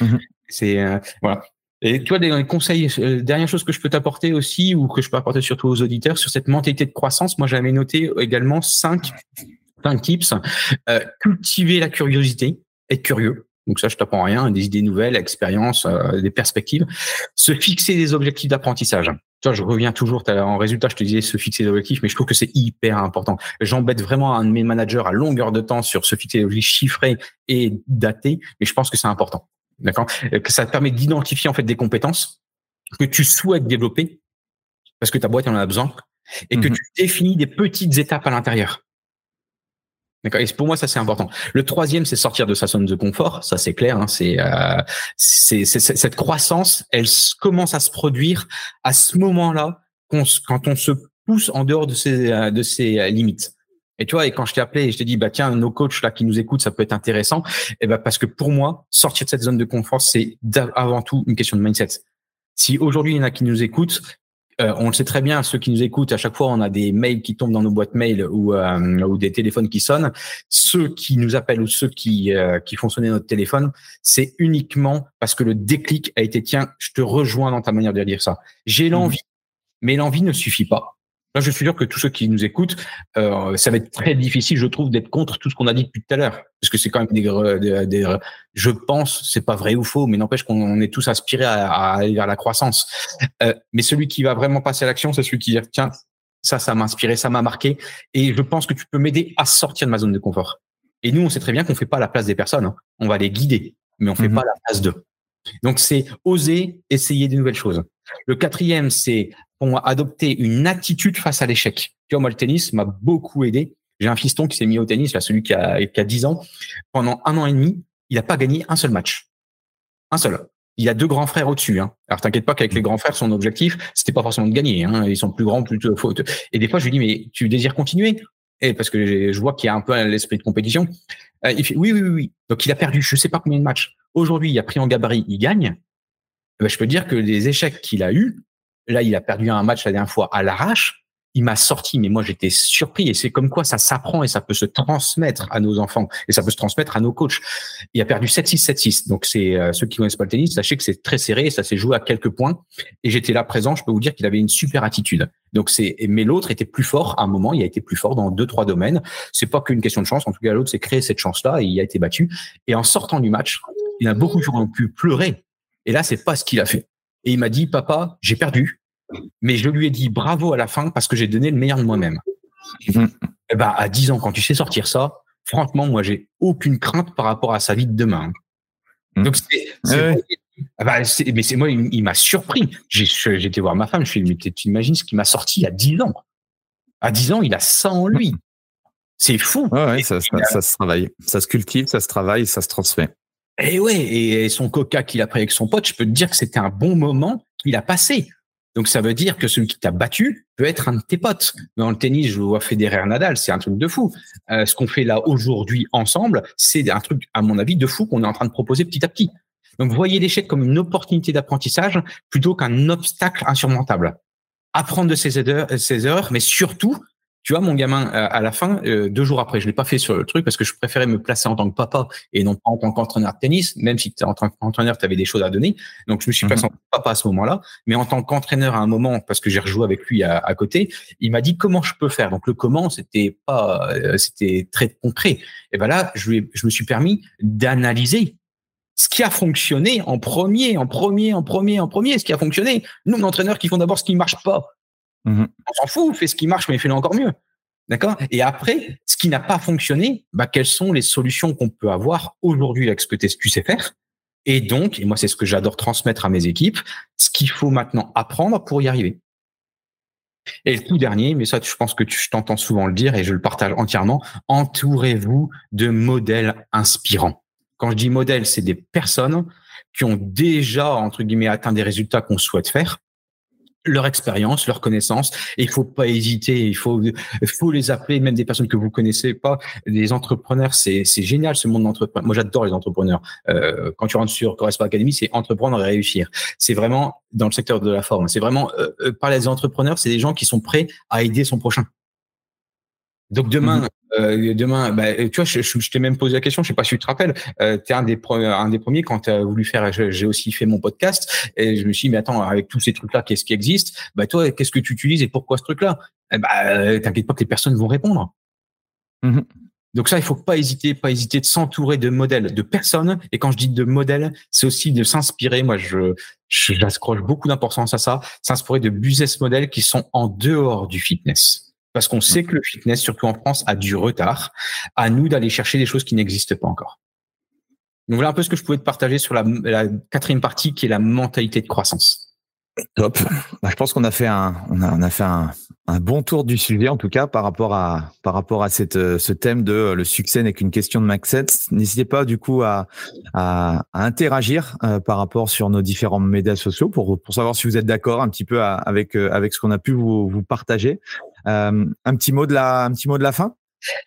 Mmh c'est euh, voilà. Et tu vois, des conseils, euh, dernière chose que je peux t'apporter aussi, ou que je peux apporter surtout aux auditeurs, sur cette mentalité de croissance, moi j'avais noté également cinq, cinq tips. Euh, cultiver la curiosité, être curieux. Donc ça, je t'apprends rien, des idées nouvelles, expériences, euh, des perspectives. Se fixer des objectifs d'apprentissage. Tu vois, je reviens toujours en résultat, je te disais se fixer des objectifs, mais je trouve que c'est hyper important. J'embête vraiment un de mes managers à longueur de temps sur se fixer des objectifs chiffrés et datés, mais je pense que c'est important. D'accord? Que ça te permet d'identifier en fait des compétences que tu souhaites développer parce que ta boîte en a besoin et que mhm. tu définis des petites étapes à l'intérieur. D'accord. Et pour moi, ça c'est important. Le troisième, c'est sortir de sa zone de confort. Ça c'est clair. Hein, c'est, euh, cette croissance, elle commence à se produire à ce moment-là quand on se pousse en dehors de ses euh, de ses euh, limites. Et tu vois, et quand je t'ai appelé et je t'ai dit, bah tiens, nos coachs là qui nous écoutent, ça peut être intéressant. Et eh ben parce que pour moi, sortir de cette zone de confort, c'est avant tout une question de mindset. Si aujourd'hui il y en a qui nous écoutent, euh, on le sait très bien, ceux qui nous écoutent, à chaque fois, on a des mails qui tombent dans nos boîtes mail ou, euh, ou des téléphones qui sonnent. Ceux qui nous appellent ou ceux qui, euh, qui font sonner notre téléphone, c'est uniquement parce que le déclic a été, tiens, je te rejoins dans ta manière de dire ça. J'ai mmh. l'envie, mais l'envie ne suffit pas. Là, je suis sûr que tous ceux qui nous écoutent, euh, ça va être très difficile, je trouve, d'être contre tout ce qu'on a dit depuis tout à l'heure, parce que c'est quand même des, des, je pense, c'est pas vrai ou faux, mais n'empêche qu'on est tous aspirés à, aller vers la croissance. Euh, mais celui qui va vraiment passer à l'action, c'est celui qui dit tiens, ça, ça m'a inspiré, ça m'a marqué, et je pense que tu peux m'aider à sortir de ma zone de confort. Et nous, on sait très bien qu'on fait pas la place des personnes, hein. on va les guider, mais on fait mhm. pas la place d'eux. Donc, c'est oser essayer des nouvelles choses. Le quatrième, c'est pour adopter une attitude face à l'échec. Tu vois, moi, le tennis m'a beaucoup aidé. J'ai un fiston qui s'est mis au tennis, là, celui qui a, qui a 10 ans. Pendant un an et demi, il n'a pas gagné un seul match. Un seul. Il a deux grands frères au-dessus. Hein. Alors t'inquiète pas qu'avec les grands frères, son objectif, c'était pas forcément de gagner. Hein. Ils sont plus grands, plus faute. Et des fois, je lui dis, mais tu désires continuer? Et parce que je vois qu'il y a un peu l'esprit de compétition. Euh, il fait, oui, oui, oui, oui. Donc il a perdu, je sais pas combien de matchs. Aujourd'hui, il a pris en gabarit, il gagne. Eh ben, je peux dire que les échecs qu'il a eus, là, il a perdu un match la dernière fois à l'arrache il m'a sorti, mais moi j'étais surpris. Et c'est comme quoi ça s'apprend et ça peut se transmettre à nos enfants et ça peut se transmettre à nos coachs. Il a perdu 7-6, 7-6. Donc c'est euh, ceux qui connaissent pas le tennis, sachez que c'est très serré et ça s'est joué à quelques points. Et j'étais là présent, je peux vous dire qu'il avait une super attitude. Donc c'est, mais l'autre était plus fort à un moment. Il a été plus fort dans deux trois domaines. C'est pas qu'une question de chance. En tout cas, l'autre s'est créé cette chance-là et il a été battu. Et en sortant du match, il a beaucoup pu pleurer. Et là, c'est pas ce qu'il a fait. Et il m'a dit, papa, j'ai perdu mais je lui ai dit bravo à la fin parce que j'ai donné le meilleur de moi-même. Ben, à 10 ans, quand tu sais sortir ça, franchement, moi, j'ai aucune crainte par rapport à sa vie de demain. Mhm. Donc, c'est, ah bah, mais c'est moi, il, m'a surpris. J'ai, été voir ma femme, je lui ai dit, tu imagines ce qui m'a sorti à 10 ans? À 10 ans, il a ça en lui. C'est fou. ça, se travaille. Ça se cultive, ça se travaille, ça se transmet. Et ouais, et son coca qu'il a pris avec son pote, je peux te dire que c'était un bon moment qu'il a passé. Donc ça veut dire que celui qui t'a battu peut être un de tes potes. Dans le tennis, je vois Federer Nadal, c'est un truc de fou. Euh, ce qu'on fait là aujourd'hui ensemble, c'est un truc, à mon avis, de fou qu'on est en train de proposer petit à petit. Donc voyez l'échec comme une opportunité d'apprentissage plutôt qu'un obstacle insurmontable. Apprendre de ses erreurs, erreurs, mais surtout tu vois, mon gamin, euh, à la fin, euh, deux jours après, je l'ai pas fait sur le truc parce que je préférais me placer en tant que papa et non pas en tant qu'entraîneur de tennis, même si en tant qu'entraîneur, tu avais des choses à donner. Donc, je me suis placé mhm. en tant que papa à ce moment-là. Mais en tant qu'entraîneur à un moment, parce que j'ai rejoué avec lui à, à côté, il m'a dit comment je peux faire. Donc, le comment, c'était pas, euh, c'était très concret. Et ben là, je, lui je me suis permis d'analyser ce qui a fonctionné en premier, en premier, en premier, en premier, ce qui a fonctionné. Nous, entraîneurs qui font d'abord ce qui marche pas Mmh On s'en fout, fais ce qui marche, mais fais-le encore mieux. D'accord? Et après, ce qui n'a pas fonctionné, bah, quelles sont les solutions qu'on peut avoir aujourd'hui avec ce que tu sais faire? Et donc, et moi, c'est ce que j'adore transmettre à mes équipes, ce qu'il faut maintenant apprendre pour y arriver. Et le tout dernier, mais ça, je pense que tu, je t'entends souvent le dire et je le partage entièrement, entourez-vous de modèles inspirants. Quand je dis modèles, c'est des personnes qui ont déjà, entre guillemets, atteint des résultats qu'on souhaite faire leur expérience, leur connaissance. Et il faut pas hésiter. Il faut, faut les appeler, même des personnes que vous connaissez pas. Des entrepreneurs, c'est, c'est génial ce monde d'entrepreneurs. Moi, j'adore les entrepreneurs. Euh, quand tu rentres sur Correspond Academy, c'est entreprendre et réussir. C'est vraiment dans le secteur de la forme. C'est vraiment euh, euh parler des entrepreneurs, c'est des gens qui sont prêts à aider son prochain. Donc demain, mmh euh, demain, bah, tu vois, je, je, t'ai même posé la question, je sais pas si tu te rappelles, euh, tu es un des, un des premiers quand tu as voulu faire, j'ai aussi fait mon podcast, et je me suis dit, mais attends, avec tous ces trucs-là, qu'est-ce qui existe? Bah toi, qu'est-ce que tu utilises et pourquoi ce truc-là? Eh Bah, euh, t'inquiète pas que les personnes vont répondre. Mmh Donc ça, il faut pas hésiter, pas hésiter de s'entourer de modèles, de personnes. Et quand je dis de modèles, c'est aussi de s'inspirer. Moi, je, j'accroche beaucoup d'importance à ça. S'inspirer de business models qui sont en dehors du fitness. Parce qu'on sait que le fitness, surtout en France, a du retard. À nous d'aller chercher des choses qui n'existent pas encore. Donc voilà un peu ce que je pouvais te partager sur la, quatrième partie qui est la mentalité de croissance. Top. Bah, je pense qu'on a fait un, on a, on a fait un, un, bon tour du sujet en tout cas par rapport à par rapport à cette euh, ce thème de euh, le succès n'est qu'une question de mindset. N'hésitez pas du coup à à, à interagir euh, par rapport sur nos différents médias sociaux pour pour savoir si vous êtes d'accord un petit peu avec avec ce qu'on a pu vous vous partager. Euh, un petit mot de la, un petit mot de la fin?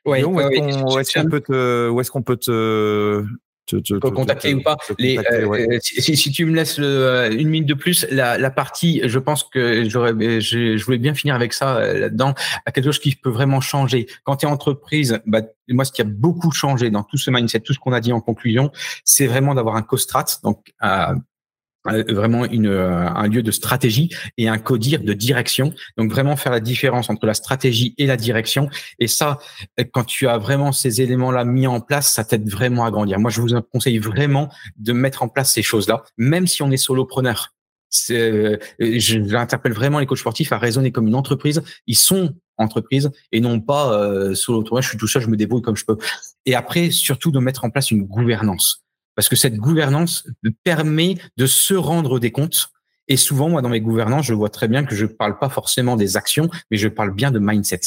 Ouais, où est-ce qu'on peut te, où est-ce qu'on peut te, te, te, contacter ou pas. Les, euh, si, si, tu me laisses euh, une minute de plus, la, la partie, je pense que j'aurais, je, voulais bien finir avec ça là-dedans, à quelque chose qui peut vraiment changer. Quand tu es entreprise, bah, moi, ce qui a beaucoup changé dans tout ce mindset, tout ce qu'on a dit en conclusion, c'est vraiment d'avoir un co-strat, donc euh, vraiment une, euh, un lieu de stratégie et un codir de direction. Donc vraiment faire la différence entre la stratégie et la direction. Et ça, quand tu as vraiment ces éléments-là mis en place, ça t'aide vraiment à grandir. Moi, je vous conseille vraiment de mettre en place ces choses-là, même si on est solopreneur. Euh, je j'interpelle vraiment les coachs sportifs à raisonner comme une entreprise. Ils sont entreprise et non pas euh, solopreneur. Je suis tout seul, je me débrouille comme je peux. Et après, surtout de mettre en place une gouvernance parce que cette gouvernance permet de se rendre des comptes. Et souvent, moi, dans mes gouvernances, je vois très bien que je ne parle pas forcément des actions, mais je parle bien de mindset.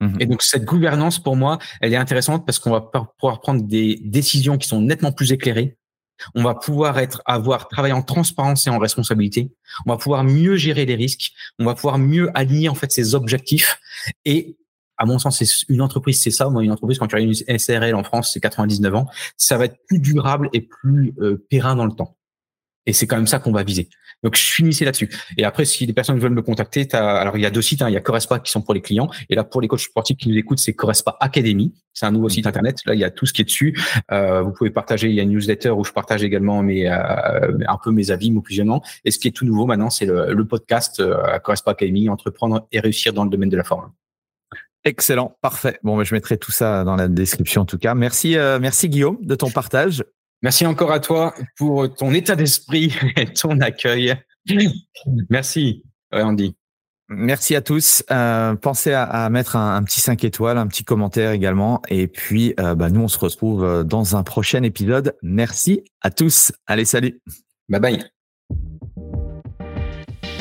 Mhm. Et donc cette gouvernance, pour moi, elle est intéressante parce qu'on va pouvoir prendre des décisions qui sont nettement plus éclairées. On va pouvoir être, avoir travailler en transparence et en responsabilité. On va pouvoir mieux gérer les risques. On va pouvoir mieux aligner en fait ses objectifs. Et à mon sens, c'est une entreprise, c'est ça. Moi, une entreprise quand tu as une SRL en France, c'est 99 ans. Ça va être plus durable et plus euh, périn dans le temps. Et c'est quand même ça qu'on va viser. Donc, je initié là-dessus. Et après, si les personnes veulent me contacter, alors il y a deux sites. Hein. Il y a Correspa qui sont pour les clients. Et là, pour les coachs sportifs qui nous écoutent, c'est Correspa Academy. C'est un nouveau site internet. Là, il y a tout ce qui est dessus. Euh, vous pouvez partager. Il y a une newsletter où je partage également mes, euh, un peu mes avis, mon visionnements. Et ce qui est tout nouveau maintenant, c'est le, le, podcast euh, Correspa Academy, entreprendre et réussir dans le domaine de la forme. Excellent, parfait. Bon, je mettrai tout ça dans la description en tout cas. Merci, euh, merci Guillaume de ton partage. Merci encore à toi pour ton état d'esprit et ton accueil. Merci, Andy. Merci à tous. Euh, pensez à, mettre un, petit 5 étoiles, un petit commentaire également. Et puis, euh, bah, nous, on se retrouve dans un prochain épisode. Merci à tous. Allez, salut. Bye bye.